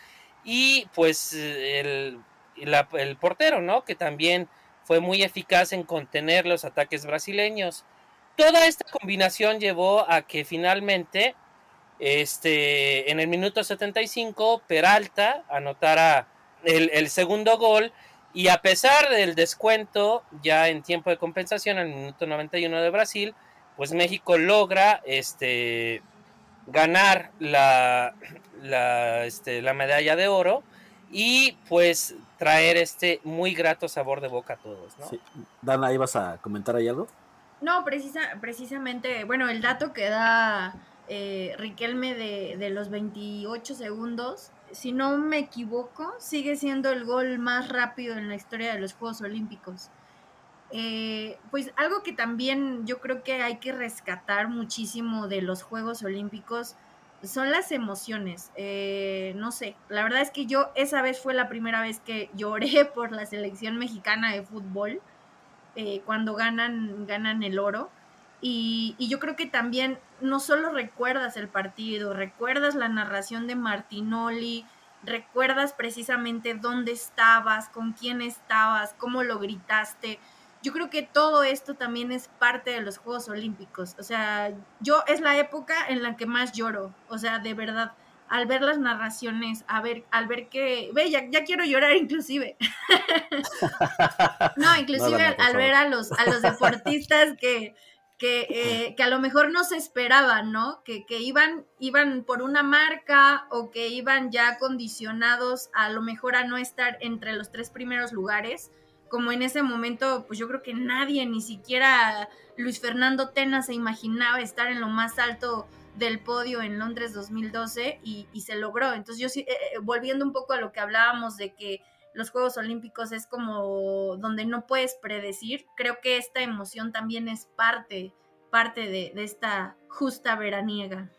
y pues el, el portero, ¿no? Que también fue muy eficaz en contener los ataques brasileños toda esta combinación llevó a que finalmente, este, en el minuto 75, Peralta anotara el, el, segundo gol y a pesar del descuento ya en tiempo de compensación, en el minuto 91 de Brasil, pues México logra este, ganar la, la, este, la medalla de oro y pues traer este muy grato sabor de boca a todos. ¿no? Sí. Dana, ¿ibas a comentar ahí algo? No, precisa, precisamente, bueno, el dato que da eh, Riquelme de, de, los 28 segundos, si no me equivoco, sigue siendo el gol más rápido en la historia de los Juegos Olímpicos. Eh, pues algo que también yo creo que hay que rescatar muchísimo de los Juegos Olímpicos son las emociones. Eh, no sé, la verdad es que yo esa vez fue la primera vez que lloré *laughs* por la selección mexicana de fútbol eh, cuando ganan, ganan el oro. Y, y, yo creo que también no solo recuerdas el partido, recuerdas la narración de Martinoli, recuerdas precisamente dónde estabas, con quién estabas, cómo lo gritaste yo creo que todo esto también es parte de los Juegos Olímpicos. O sea, yo es la época en la que más lloro. O sea, de verdad, al ver las narraciones, a ver, al ver que, ve, ya, quiero llorar inclusive. *laughs* no, *laughs* inclusive al, ver a los, a los deportistas que, que, eh, que, a lo mejor no se esperaban, ¿no? Que, que, iban, iban por una marca o que iban ya condicionados a lo mejor a no estar entre los tres primeros lugares como en ese momento, pues yo creo que nadie, ni siquiera Luis Fernando Tena se imaginaba estar en lo más alto del podio en Londres 2012 y, se logró. Entonces yo eh, eh, volviendo un poco a lo que hablábamos de que los Juegos Olímpicos es como donde no puedes predecir, creo que esta emoción también es parte, parte de esta justa veraniega.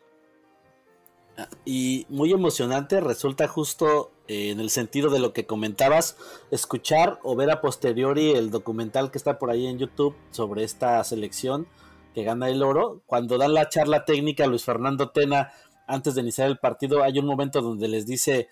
Y muy emocionante resulta justo eh, en el sentido de lo que comentabas, escuchar o ver a posteriori el documental que está por ahí en YouTube sobre esta selección que gana el oro. Cuando dan la charla técnica Luis Fernando Tena antes de iniciar el partido, hay un momento donde les dice,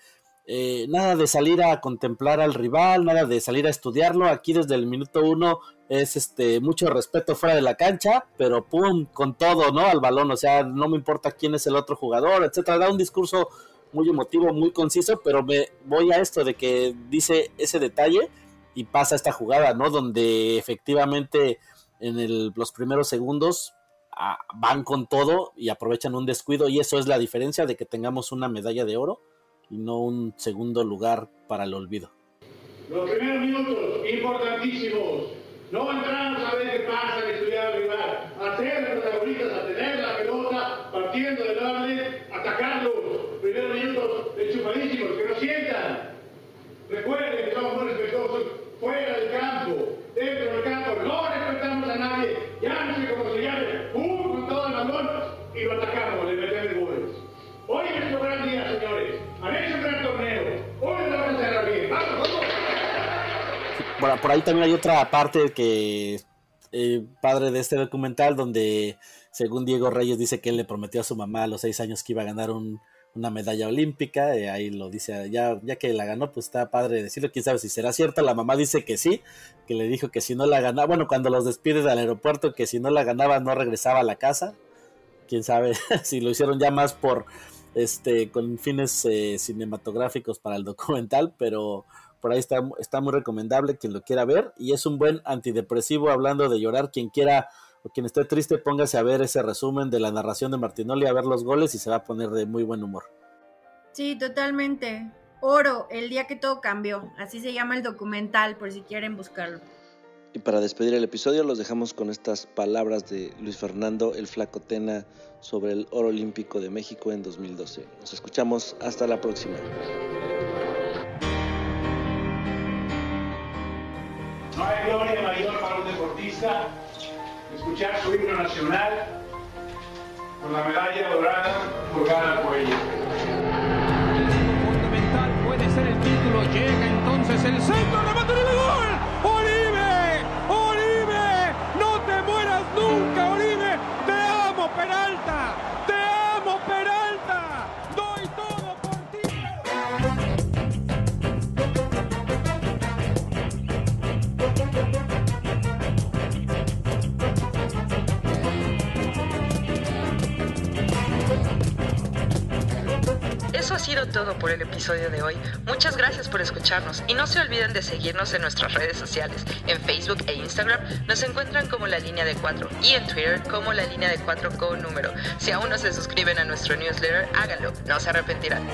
eh, nada de salir a contemplar al rival, nada de salir a estudiarlo. Aquí desde el minuto uno es este mucho respeto fuera de la cancha, pero pum, con todo, ¿no? Al balón, o sea, no me importa quién es el otro jugador, etcétera. Da un discurso muy emotivo, muy conciso, pero me voy a esto de que dice ese detalle y pasa esta jugada, ¿no? Donde efectivamente en los primeros segundos ah, van con todo y aprovechan un descuido y eso es la diferencia de que tengamos una medalla de oro y no un segundo lugar para el olvido. Los primeros minutos, importantísimos. No entramos a ver qué pasa estudiar al rival, a a tener la pelota, partiendo del orden, enchufadísimos, que nos sientan. Recuerden que somos muy respetuosos fuera del campo, dentro del campo, no respetamos a nadie, no sé cómo se llame, ¡pum! con todo el balón y lo atacamos, le metemos goles. Hoy es nuestro gran día, señores. Bueno, por ahí también hay otra parte que eh, padre de este documental donde según Diego Reyes dice que él le prometió a su mamá a los seis años que iba a ganar una medalla olímpica, y ahí lo dice, ya, ya que la ganó, pues está padre decirlo, quién sabe si será cierto, la mamá dice que sí, que le dijo que si no la ganaba, bueno, cuando los despide del aeropuerto, que si no la ganaba no regresaba a la casa, quién sabe *laughs* si lo hicieron ya más por este, con fines eh, cinematográficos para el documental, pero por ahí está, está muy recomendable quien lo quiera ver y es un buen antidepresivo hablando de llorar, quien quiera o quien esté triste póngase a ver ese resumen de la narración de Martinoli, a ver los goles y se va a poner de muy buen humor. Sí, totalmente. Oro, el día que todo cambió, así se llama el documental por si quieren buscarlo. Y para despedir el episodio los dejamos con estas palabras de Luis Fernando el Flaco Tena sobre el oro olímpico de México en 2012. Nos escuchamos hasta la próxima. No hay gloria mayor para un deportista escuchar su himno nacional con la medalla dorada colgada al cuello. Fundamental puede ser el título. Llega entonces el centro, de gol. Sido todo por el episodio de hoy. Muchas gracias por escucharnos y no se olviden de seguirnos en nuestras redes sociales. En Facebook e Instagram nos encuentran como la línea de 4 y en Twitter como la línea de 4 con número. Si aún no se suscriben a nuestro newsletter, háganlo, no se arrepentirán.